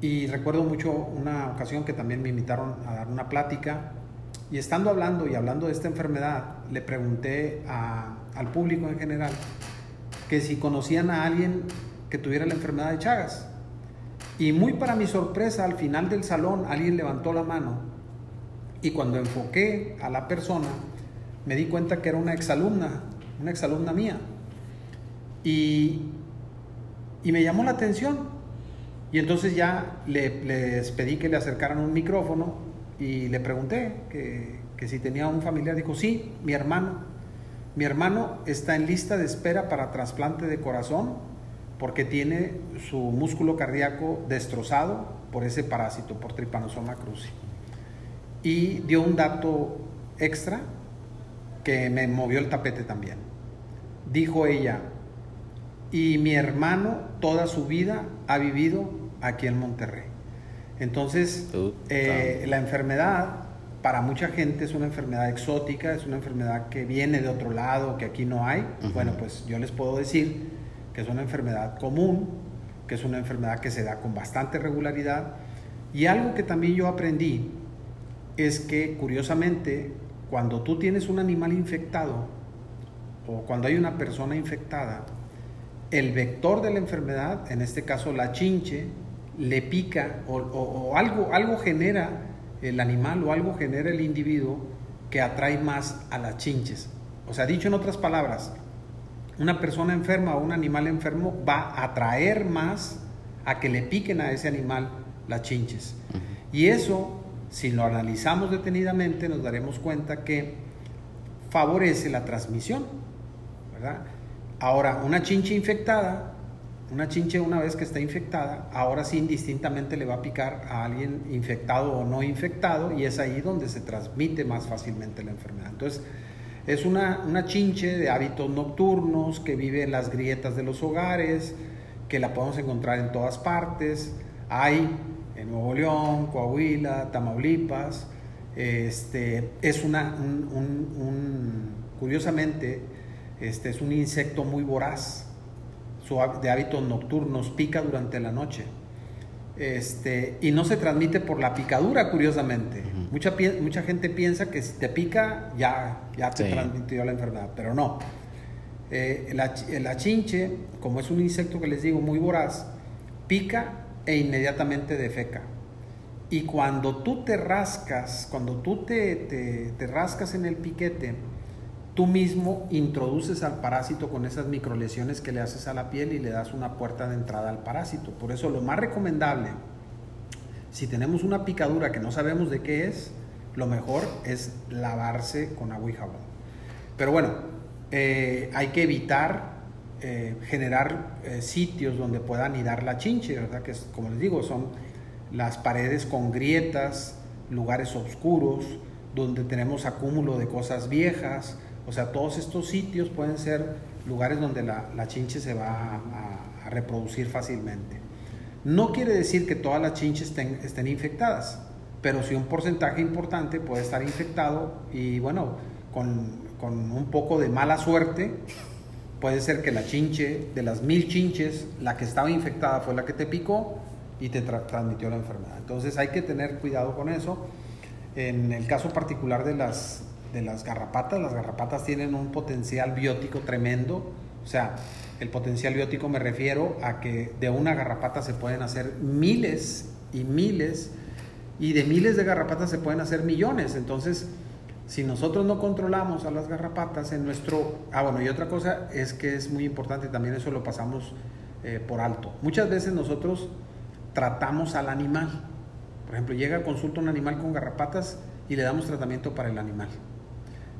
Speaker 2: Y recuerdo mucho una ocasión que también me invitaron a dar una plática y estando hablando y hablando de esta enfermedad, le pregunté a, al público en general que si conocían a alguien que tuviera la enfermedad de Chagas. Y muy para mi sorpresa, al final del salón alguien levantó la mano y cuando enfoqué a la persona, me di cuenta que era una exalumna, una exalumna mía. Y, y me llamó la atención. Y entonces ya le, les pedí que le acercaran un micrófono y le pregunté que, que si tenía un familiar. Dijo, sí, mi hermano. Mi hermano está en lista de espera para trasplante de corazón porque tiene su músculo cardíaco destrozado por ese parásito, por Trypanosoma cruzi. Y dio un dato extra que me movió el tapete también. Dijo ella, y mi hermano toda su vida ha vivido aquí en Monterrey. Entonces, eh, la enfermedad para mucha gente es una enfermedad exótica, es una enfermedad que viene de otro lado, que aquí no hay. Bueno, pues yo les puedo decir que es una enfermedad común, que es una enfermedad que se da con bastante regularidad. Y algo que también yo aprendí es que, curiosamente, cuando tú tienes un animal infectado o cuando hay una persona infectada, el vector de la enfermedad, en este caso la chinche, le pica o, o, o algo, algo genera el animal o algo genera el individuo que atrae más a las chinches. O sea, dicho en otras palabras, una persona enferma o un animal enfermo va a atraer más a que le piquen a ese animal las chinches. Y eso, si lo analizamos detenidamente, nos daremos cuenta que favorece la transmisión. ¿verdad? Ahora, una chinche infectada una chinche una vez que está infectada, ahora sí indistintamente le va a picar a alguien infectado o no infectado y es ahí donde se transmite más fácilmente la enfermedad. Entonces, es una, una chinche de hábitos nocturnos que vive en las grietas de los hogares, que la podemos encontrar en todas partes. Hay en Nuevo León, Coahuila, Tamaulipas. Este, es una, un, un, curiosamente, este, es un insecto muy voraz de hábitos nocturnos, pica durante la noche. Este, y no se transmite por la picadura, curiosamente. mucha, mucha gente piensa que si te pica, ya, ya te transmitió la enfermedad, pero no. Eh, la, la, chinche, como es un insecto que les digo muy voraz, pica e inmediatamente defeca. Y cuando tú te rascas, cuando tú te, te, te rascas en el piquete, tú mismo introduces al parásito con esas microlesiones que le haces a la piel y le das una puerta de entrada al parásito. Por eso lo más recomendable, si tenemos una picadura que no sabemos de qué es, lo mejor es lavarse con agua y jabón. Pero bueno, eh, hay que evitar eh, generar eh, sitios donde pueda anidar la chinche, ¿verdad? Que es, como les digo, son las paredes con grietas, lugares oscuros, donde tenemos acúmulo de cosas viejas, o sea, todos estos sitios pueden ser lugares donde la, la chinche se va a, reproducir fácilmente. No quiere decir que todas las chinches estén, estén infectadas, pero sí un porcentaje importante puede estar infectado y bueno, con, con un poco de mala suerte, puede ser que la chinche, de las mil chinches, la que estaba infectada fue la que te picó y te transmitió la enfermedad. Entonces hay que tener cuidado con eso. En el caso particular de las, de las garrapatas. Las garrapatas tienen un potencial biótico tremendo. O sea, el potencial biótico me refiero a que de una garrapata se pueden hacer miles y miles y de miles de garrapatas se pueden hacer millones. Entonces, si nosotros no controlamos a las garrapatas en nuestro... Ah, bueno, y otra cosa es que es muy importante, también eso lo pasamos eh, por alto. Muchas veces nosotros tratamos al animal. Por ejemplo, llega a consulta un animal con garrapatas y le damos tratamiento para el animal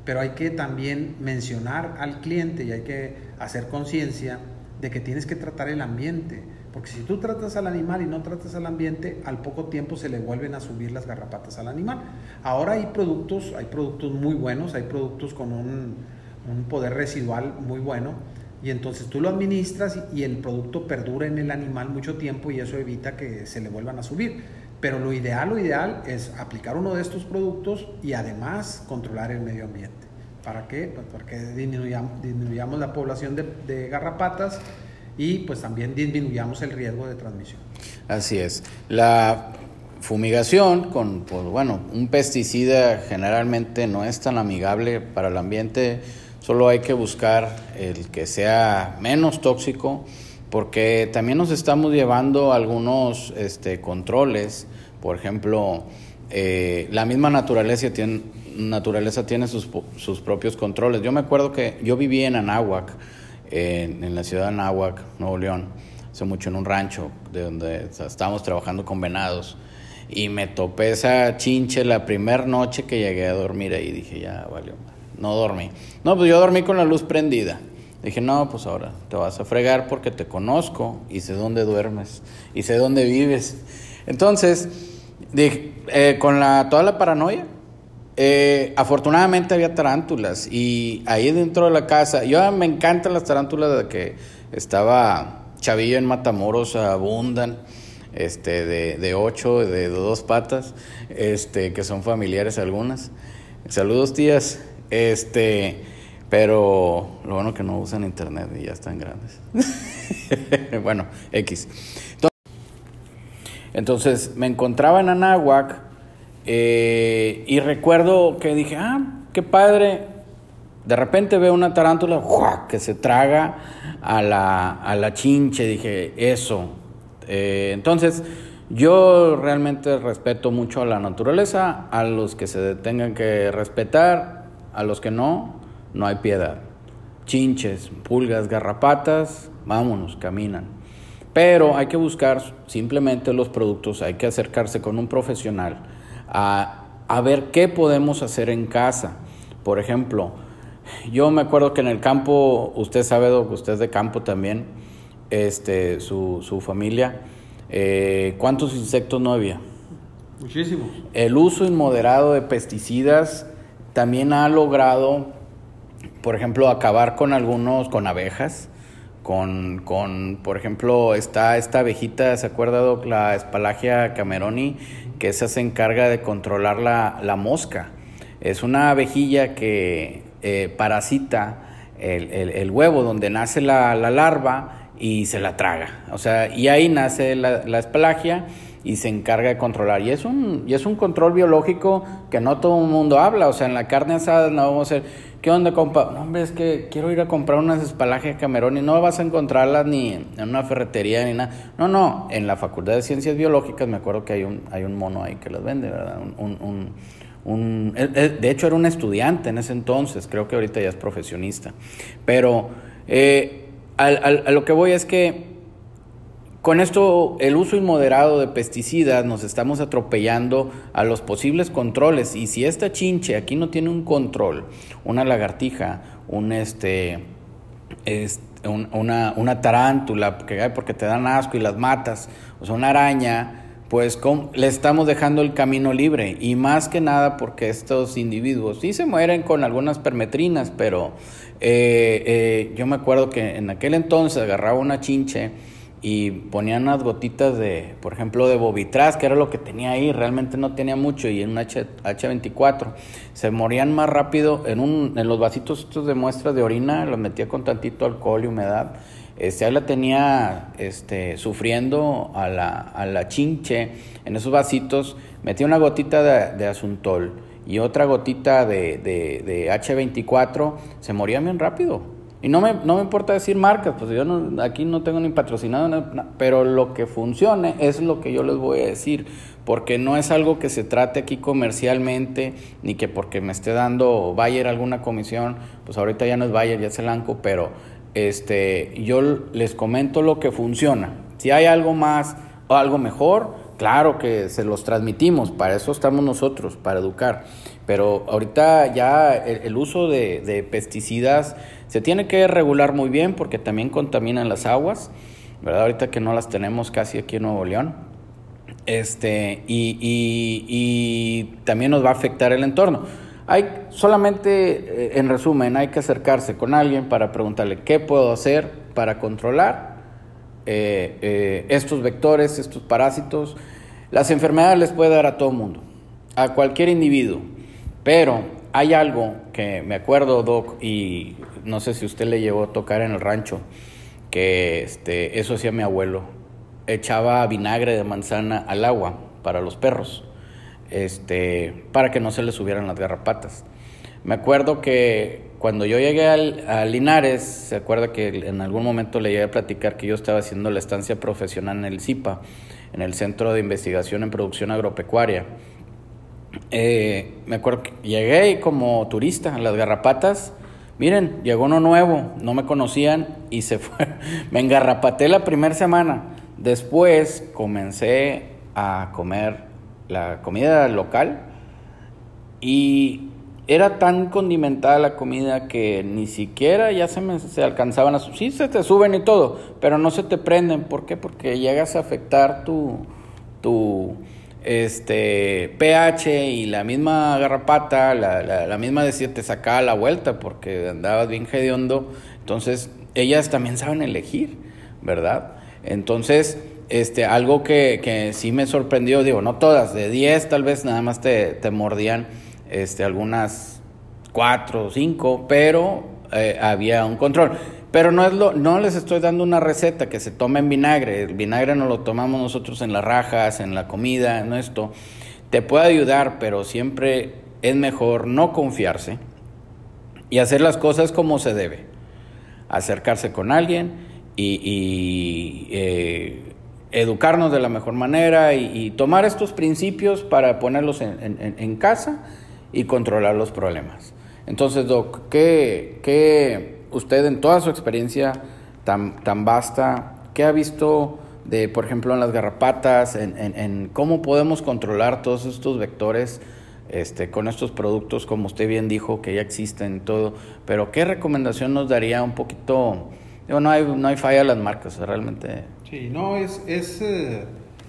Speaker 2: pero hay que también mencionar al cliente y hay que hacer conciencia de que tienes que tratar el ambiente, Porque si tú tratas al animal y no tratas al ambiente, al poco tiempo se le vuelven a subir las garrapatas al animal. Ahora hay productos, hay productos muy buenos, hay productos con un, un poder residual muy bueno y entonces tú lo administras y el producto perdura en el animal mucho tiempo y eso evita que se le vuelvan a subir. Pero lo ideal, lo ideal es aplicar uno de estos productos y además controlar el medio ambiente. ¿Para qué? Pues porque disminuyamos, disminuyamos la población de, de garrapatas y pues también disminuyamos el riesgo de transmisión.
Speaker 1: Así es. La fumigación con, pues, bueno, un pesticida generalmente no es tan amigable para el ambiente, solo hay que buscar el que sea menos tóxico, porque también nos estamos llevando algunos este, controles, por ejemplo, eh, la misma naturaleza tiene, naturaleza tiene sus, sus propios controles. Yo me acuerdo que yo viví en Anáhuac, en, la ciudad de Anáhuac, Nuevo León, hace mucho en un rancho de donde estábamos trabajando con venados. Y me topé esa chinche la primera noche que llegué a dormir ahí. Dije, ya valió, no dormí. No, pues yo dormí con la luz prendida. Dije, no, pues ahora te vas a fregar porque te conozco y sé dónde duermes y sé dónde vives. Entonces, eh, con la, toda la paranoia, eh, afortunadamente había tarántulas y ahí dentro de la casa, yo me encantan las tarántulas de que estaba chavillo en Matamoros, abundan, este, de, de ocho, de, dos patas, este, que son familiares algunas. Saludos tías, este, pero lo bueno que no usan internet y ya están grandes. bueno, X. Entonces, me encontraba en Anáhuac eh, y recuerdo que dije, ah, qué padre. De repente veo una tarántula que se traga a la, a la chinche. Dije, eso. Eh, entonces, yo realmente respeto mucho a la naturaleza, a los que se tengan que respetar, a los que no, no hay piedad. Chinches, pulgas, garrapatas, vámonos, caminan. Pero hay que buscar simplemente los productos, hay que acercarse con un profesional a, ver qué podemos hacer en casa. Por ejemplo, yo me acuerdo que en el campo, usted sabe, usted es de campo también, este, su, su familia, eh, ¿cuántos insectos no había?
Speaker 2: Muchísimos.
Speaker 1: El uso inmoderado de pesticidas también ha logrado, por ejemplo, acabar con algunos, con abejas, con, con por ejemplo, está esta abejita, ¿se acuerda, La espalagia cameroni, que esa se encarga de controlar la, mosca. Es una abejilla que eh, parasita el, huevo donde nace la, larva y se la traga. O sea, y ahí nace la, la espalagia y se encarga de controlar. Y es un, y es un control biológico que no todo el mundo habla. O sea, en la carne asada no vamos a ¿qué onda, compa? No, hombre, es que quiero ir a comprar unas espalajes Camerón y no vas a encontrarlas ni en una ferretería ni nada. No, no, en la Facultad de Ciencias Biológicas me acuerdo que hay un, hay un mono ahí que las vende, ¿verdad? Un, un, un, de hecho, era un estudiante en ese entonces, creo que ahorita ya es profesionista. Pero eh, a lo que voy es que con esto, el uso inmoderado de pesticidas nos estamos atropellando a los posibles controles. Y si esta chinche aquí no tiene un control, una lagartija, un este, una, una, tarántula, porque, porque te dan asco y las matas, o sea, una araña, pues le estamos dejando el camino libre. Y más que nada porque estos individuos sí se mueren con algunas permetrinas, pero eh, eh, yo me acuerdo que en aquel entonces agarraba una chinche y ponían unas gotitas de, por ejemplo, de Bobitraz, que era lo que tenía ahí, realmente no tenía mucho, y en un H, H24 se morían más rápido en, un, en los vasitos estos de muestras de orina, los metía con tantito alcohol y humedad. Este, ahí la tenía este, sufriendo a la, a la chinche. En esos vasitos, metía una gotita de, de asuntol y otra gotita de, de, de H24, se moría bien rápido y no me, no me importa decir marcas, pues yo no, aquí no tengo ni patrocinado, pero lo que funcione es lo que yo les voy a decir, porque no es algo que se trate aquí comercialmente, ni que porque me esté dando Bayer alguna comisión, pues ahorita ya no es Bayer, ya es el ANCO, pero este, yo les comento lo que funciona. Si hay algo más o algo mejor, claro que se los transmitimos, para eso estamos nosotros, para educar. Pero ahorita ya el, uso de, de, pesticidas se tiene que regular muy bien porque también contaminan las aguas. ¿verdad? Ahorita que no las tenemos casi aquí en Nuevo León. Este, y, también nos va a afectar el entorno. Hay solamente, eh, en resumen, hay que acercarse con alguien para preguntarle qué puedo hacer para controlar eh, eh, estos vectores, estos parásitos. Las enfermedades les puede dar a todo mundo, a cualquier individuo, pero hay algo que me acuerdo, Doc, y no sé si usted le llevó a tocar en el rancho, que este, eso hacía mi abuelo. Echaba vinagre de manzana al agua para los perros, este, para que no se les subieran las garrapatas. Me acuerdo que cuando yo llegué al, a Linares, se acuerda que en algún momento le llegué a platicar que yo estaba haciendo la estancia profesional en el CIPA, en el Centro de Investigación en Producción Agropecuaria. Eh, me acuerdo que llegué como turista las garrapatas Miren, llegó uno nuevo, no me conocían y se fue. Me engarrapaté la primera semana. Después comencé a comer la comida local y era tan condimentada la comida que ni siquiera ya se me se alcanzaban a sí se te suben y todo, pero no se te prenden, ¿por qué? Porque llegas a afectar tu tu este pH y la misma garrapata, la, la, misma decía te sacaba la vuelta porque andabas bien hediondo. Entonces, ellas también saben elegir, ¿verdad? Entonces, este, algo que, que sí me sorprendió, digo, no todas, de 10 tal vez nada más te, te mordían este, algunas 4 o 5, pero eh, había un control. Pero no, es lo, no les estoy dando una receta que se tome en vinagre. El vinagre no lo tomamos nosotros en las rajas, en la comida, en esto. Te puede ayudar, pero siempre es mejor no confiarse y hacer las cosas como se debe. Acercarse con alguien y, eh, educarnos de la mejor manera y, tomar estos principios para ponerlos en, en, casa y controlar los problemas. Entonces, Doc, ¿qué, qué usted en toda su experiencia tan, tan vasta, ¿qué ha visto de, por ejemplo, en las garrapatas, en, cómo podemos controlar todos estos vectores este, con estos productos, como usted bien dijo, que ya existen todo, pero qué recomendación nos daría un poquito, no hay, no hay falla en las marcas, realmente.
Speaker 2: Sí, no, es, es eh,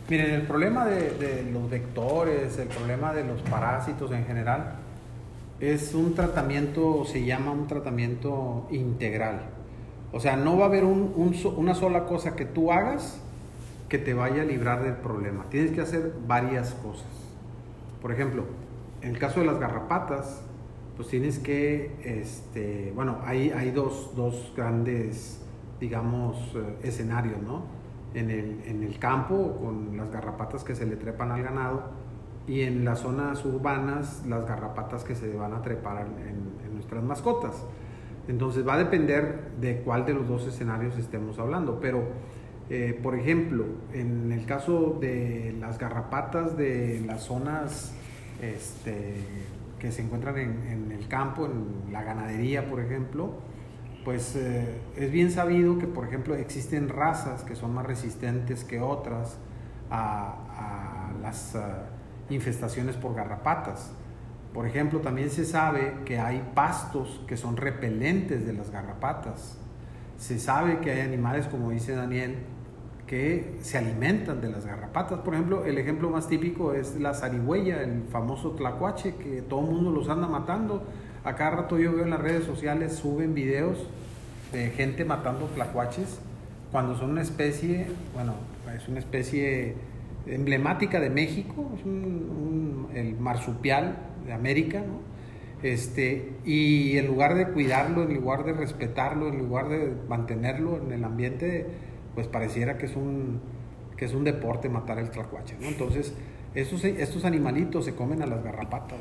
Speaker 2: miren, el problema de, de los vectores, el problema de los parásitos en general, es un tratamiento, se llama un tratamiento integral. O sea, no va a haber una sola cosa que tú hagas que te vaya a librar del problema. Tienes que hacer varias cosas. Por ejemplo, en el caso de las garrapatas, pues tienes que, este, bueno, hay, hay dos, dos grandes, digamos, eh, escenarios, ¿no? En el, en el campo, con las garrapatas que se le trepan al ganado, y en las zonas urbanas las garrapatas que se van a trepar en, nuestras mascotas. Entonces va a depender de cuál de los dos escenarios estemos hablando, pero eh, por ejemplo, en el caso de las garrapatas de las zonas este, que se encuentran en, el campo, en la ganadería, por ejemplo, pues eh, es bien sabido que, por ejemplo, existen razas que son más resistentes que otras a, las infestaciones por garrapatas. Por ejemplo, también se sabe que hay pastos que son repelentes de las garrapatas. Se sabe que hay animales, como dice Daniel, que se alimentan de las garrapatas. Por ejemplo, el ejemplo más típico es la zarigüeya, el famoso tlacuache, que todo el mundo los anda matando. A cada rato yo veo en las redes sociales, suben videos de gente matando tlacuaches, cuando son una especie, bueno, es una especie emblemática de México, es el marsupial de América, Este, y en lugar de cuidarlo, en lugar de respetarlo, en lugar de mantenerlo en el ambiente, pues pareciera que es un, que es un deporte matar el tlacuache, ¿no? Entonces, estos, estos animalitos se comen a las garrapatas,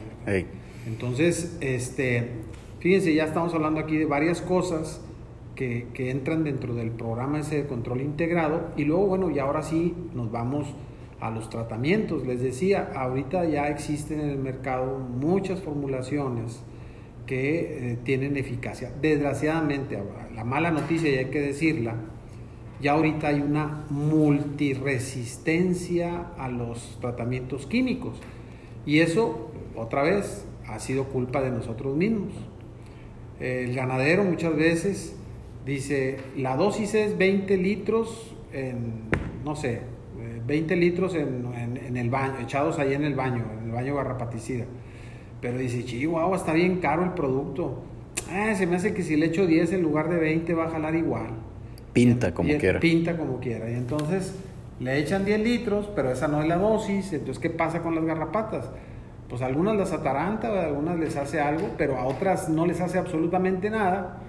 Speaker 2: Entonces, este, fíjense, ya estamos hablando aquí de varias cosas que, que entran dentro del programa ese de control integrado, y luego, bueno, y ahora sí nos vamos a los tratamientos. Les decía, ahorita ya existen en el mercado muchas formulaciones que eh, tienen eficacia. Desgraciadamente, la mala noticia, y hay que decirla, ya ahorita hay una multiresistencia a los tratamientos químicos. Y eso, otra vez, ha sido culpa de nosotros mismos. El ganadero muchas veces dice, la dosis es 20 litros en, no sé, 20 litros en, en, el baño, echados ahí en el baño, en el baño garrapaticida. Pero dice, chihuahua, está bien caro el producto. Ah, se me hace que si le echo 10 en lugar de 20 va a jalar igual.
Speaker 1: Pinta como quiera.
Speaker 2: Pinta como quiera. Y entonces le echan 10 litros, pero esa no es la dosis. Entonces, ¿qué pasa con las garrapatas? Pues algunas las ataranta, algunas les hace algo, pero a otras no les hace absolutamente nada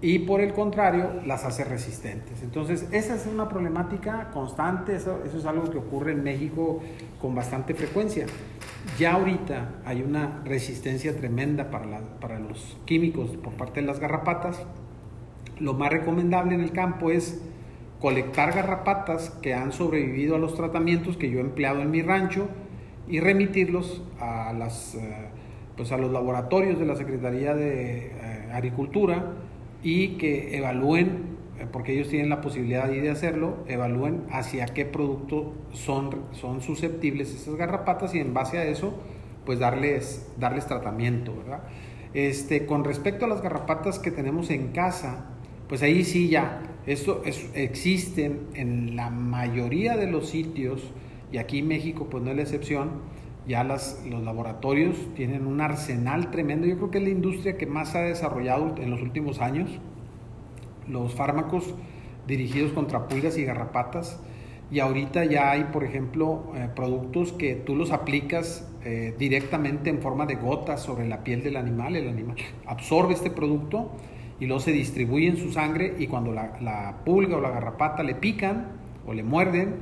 Speaker 2: y por el contrario las hace resistentes. Entonces, esa es una problemática constante, eso, es algo que ocurre en México con bastante frecuencia. Ya ahorita hay una resistencia tremenda para, para los químicos por parte de las garrapatas. Lo más recomendable en el campo es colectar garrapatas que han sobrevivido a los tratamientos que yo he empleado en mi rancho y remitirlos a, las, eh, pues a los laboratorios de la Secretaría de eh, Agricultura y que evalúen, eh, porque ellos tienen la posibilidad de hacerlo, evalúen hacia qué producto son, son susceptibles esas garrapatas y en base a eso, pues darles, darles tratamiento, ¿verdad? Este, con respecto a las garrapatas que tenemos en casa, pues ahí sí ya, esto existen en la mayoría de los sitios, y aquí México pues no es la excepción, ya los laboratorios tienen un arsenal tremendo. Yo creo que es la industria que más ha desarrollado en los últimos años. Los fármacos dirigidos contra pulgas y garrapatas. Y ahorita ya hay, por ejemplo, eh, productos que tú los aplicas eh, directamente en forma de gotas sobre la piel del animal. El animal absorbe este producto y luego se distribuye en su sangre y cuando la pulga o la garrapata le pican o le muerden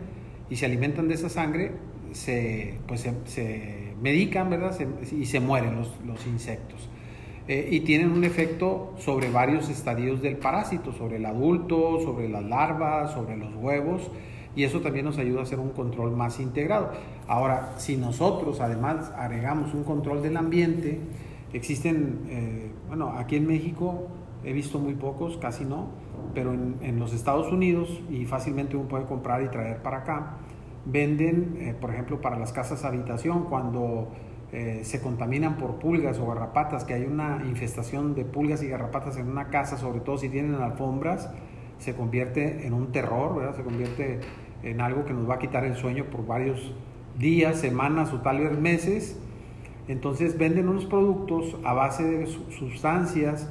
Speaker 2: y se alimentan de esa sangre, se, pues se, medican, ¿verdad? y se mueren los, los insectos. Eh, y tienen un efecto sobre varios estadios del parásito, sobre el adulto, sobre las larvas, sobre los huevos, y eso también nos ayuda a hacer un control más integrado. Ahora, si nosotros además agregamos un control del ambiente, existen, eh, bueno, aquí en México he visto muy pocos, casi no, pero en, en los Estados Unidos, y fácilmente uno puede comprar y traer para acá, venden, eh, por ejemplo, para las casas habitación, cuando eh, se contaminan por pulgas o garrapatas, que hay una infestación de pulgas y garrapatas en una casa, sobre todo si tienen alfombras, se convierte en un terror, ¿verdad? se convierte en algo que nos va a quitar el sueño por varios días, semanas o tal vez meses. Entonces venden unos productos a base de sustancias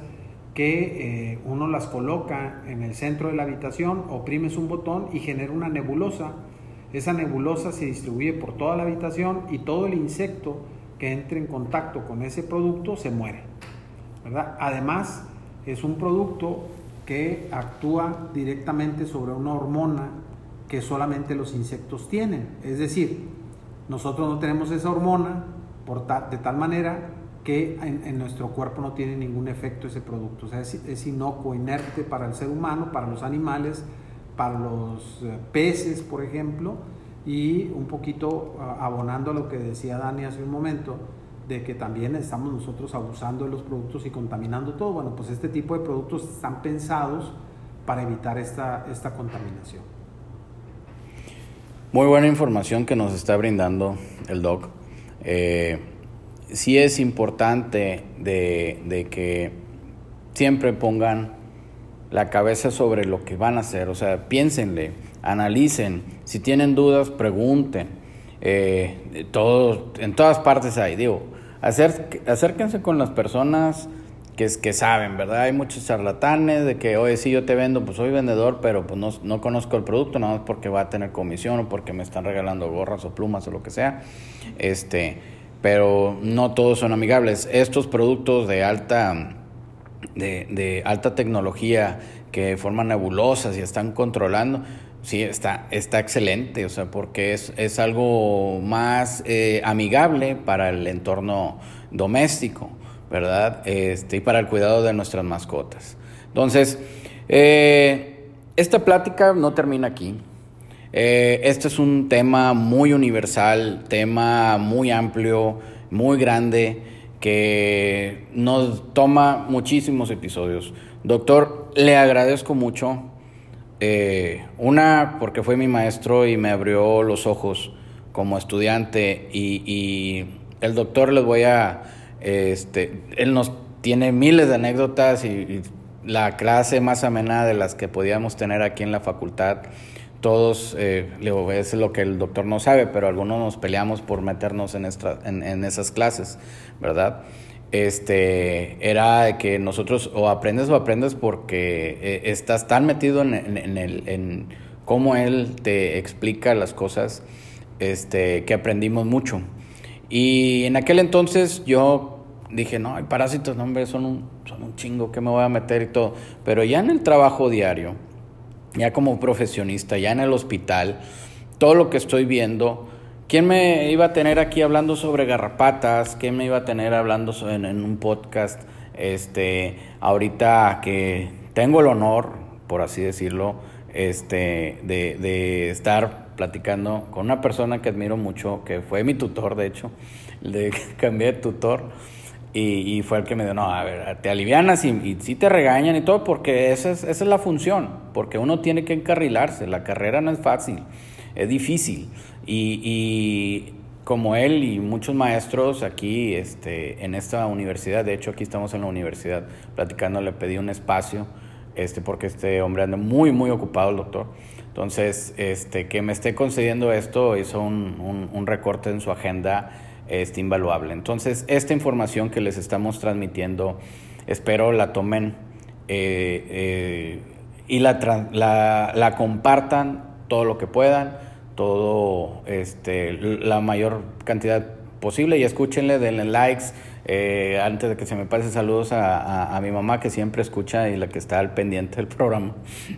Speaker 2: que eh, uno las coloca en el centro de la habitación, oprimes un botón y genera una nebulosa esa nebulosa se distribuye por toda la habitación y todo el insecto que entre en contacto con ese producto se muere. ¿verdad? Además, es un producto que actúa directamente sobre una hormona que solamente los insectos tienen. Es decir, nosotros no tenemos esa hormona por de tal manera que en, nuestro cuerpo no tiene ningún efecto ese producto. O sea, es, es inocuo, inerte para el ser humano, para los animales, para los eh, peces, por ejemplo, y un poquito ah, abonando a lo que decía Dani hace un momento, de que también estamos nosotros abusando de los productos y contaminando todo. Bueno, pues este tipo de productos están pensados para evitar esta, esta contaminación.
Speaker 1: Muy buena información que nos está brindando el doc. Eh, sí es importante de, de que siempre pongan la cabeza sobre lo que van a hacer. O sea, piénsenle, analicen. Si tienen dudas, pregunten. Eh, todo, en todas partes hay, digo, acérquense con las personas que, que saben, ¿verdad? Hay muchos charlatanes de que, oye, sí, yo te vendo, pues soy vendedor, pero pues no, no conozco el producto, nada más porque va a tener comisión o porque me están regalando gorras o plumas o lo que sea. Este, pero no todos son amigables. Estos productos de alta de, alta tecnología que forman nebulosas y están controlando, sí, está, está excelente, o sea, porque es, es algo más eh, amigable para el entorno doméstico, ¿verdad? Este, y para el cuidado de nuestras mascotas. Entonces, eh, esta plática no termina aquí. Eh, este es un tema muy universal, tema muy amplio, muy grande que nos toma muchísimos episodios. Doctor, le agradezco mucho. Eh, una, porque fue mi maestro y me abrió los ojos como estudiante y, el doctor les voy a, este, él nos tiene miles de anécdotas y, y la clase más amena de las que podíamos tener aquí en la facultad todos, eh, es lo que el doctor no sabe, pero algunos nos peleamos por meternos en, en, esas clases, ¿verdad? Este, era que nosotros o aprendes o aprendes porque eh, estás tan metido en, el, en cómo él te explica las cosas, este, que aprendimos mucho. Y en aquel entonces yo dije, no, hay parásitos, no, hombre, son un, son un chingo que me voy a meter y todo. Pero ya en el trabajo diario, ya como profesionista, ya en el hospital, todo lo que estoy viendo, ¿quién me iba a tener aquí hablando sobre garrapatas? ¿Quién me iba a tener hablando en, un podcast? Este, ahorita que tengo el honor, por así decirlo, este, de, de estar platicando con una persona que admiro mucho, que fue mi tutor, de hecho, le cambié de tutor. Y, fue el que me dijo, no, a ver, te alivianas y, y sí te regañan y todo, porque esa es, esa es la función, porque uno tiene que encarrilarse, la carrera no es fácil, es difícil. Y, y como él y muchos maestros aquí este, en esta universidad, de hecho aquí estamos en la universidad platicando, le pedí un espacio, este, porque este hombre anda muy, muy ocupado, el doctor. Entonces, este, que me esté concediendo esto hizo un, un, un recorte en su agenda este, invaluable. Entonces, esta información que les estamos transmitiendo, espero la tomen eh, eh, y la, la, compartan todo lo que puedan, todo, este, la mayor cantidad posible y escúchenle, denle likes. Eh, antes de que se me pase, saludos a, a, mi mamá que siempre escucha y la que está al pendiente del programa,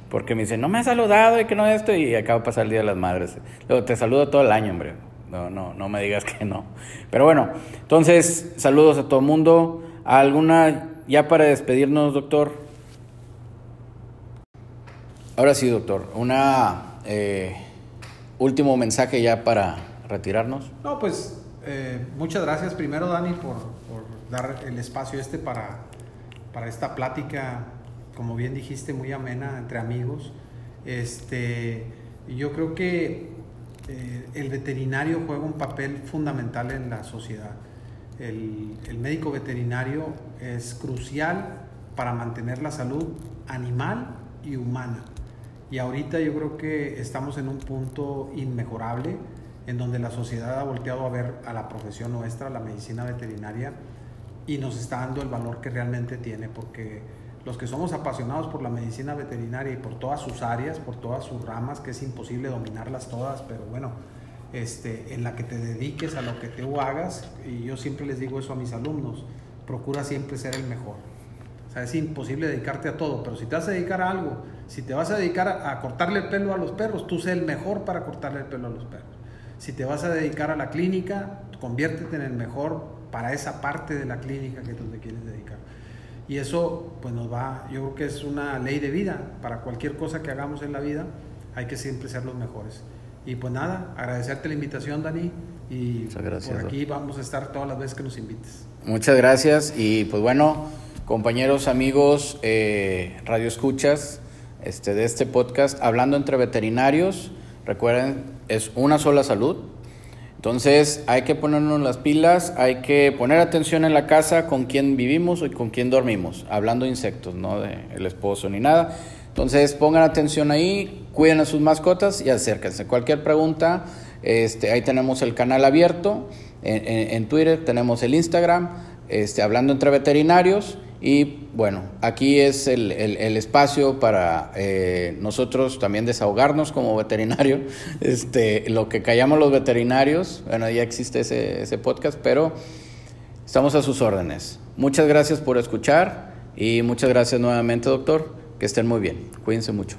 Speaker 1: porque me dice, no me ha saludado y que no esto, y acaba de pasar el Día de las Madres. Luego te saludo todo el año, hombre. No, no, no me digas que no. Pero bueno, entonces, saludos a todo mundo. ¿Alguna, ya para despedirnos, doctor? Ahora sí, doctor, una eh, último mensaje ya para retirarnos.
Speaker 2: No, pues eh, muchas gracias primero, Dani, por, por, dar el espacio este para, para esta plática, como bien dijiste, muy amena entre amigos. Este, yo creo que eh, el veterinario juega un papel fundamental en la sociedad. El, médico veterinario es crucial para mantener la salud animal y humana. Y ahorita yo creo que estamos en un punto inmejorable en donde la sociedad ha volteado a ver a la profesión nuestra, la medicina veterinaria, y nos está dando el valor que realmente tiene, porque los que somos apasionados por la medicina veterinaria y por todas sus áreas, por todas sus ramas, que es imposible dominarlas todas, pero bueno, este, en la que te dediques a lo que tú hagas, y yo siempre les digo eso a mis alumnos, procura siempre ser el mejor. O sea, es imposible dedicarte a todo, pero si te vas a dedicar a algo, si te vas a dedicar a, cortarle el pelo a los perros, tú sé el mejor para cortarle el pelo a los perros. Si te vas a dedicar a la clínica, conviértete en el mejor para esa parte de la clínica que tú te quieres dedicar. Y eso pues nos va, yo creo que es una ley de vida. Para cualquier cosa que hagamos en la vida hay que siempre ser los mejores. Y pues nada, agradecerte la invitación, Dani. Y
Speaker 1: gracias,
Speaker 2: por aquí vamos a estar todas las veces que nos invites.
Speaker 1: Muchas gracias. Y pues bueno, compañeros, amigos, eh, radio escuchas este, de este podcast, hablando entre veterinarios. Recuerden, es una sola salud entonces hay que ponernos las pilas, hay que poner atención en la casa con quién vivimos y con quién dormimos, hablando de insectos, no de el esposo ni nada. Entonces pongan atención ahí, cuiden a sus mascotas y acérquense. Cualquier pregunta, este, ahí tenemos el canal abierto, en, Twitter tenemos el Instagram, este, hablando entre veterinarios. Y bueno, aquí es el, el, espacio para eh, nosotros también desahogarnos como veterinario. Este, lo que callamos los veterinarios, bueno, ya existe ese, ese podcast, pero estamos a sus órdenes. Muchas gracias por escuchar y muchas gracias nuevamente, doctor. Que estén muy bien. Cuídense mucho.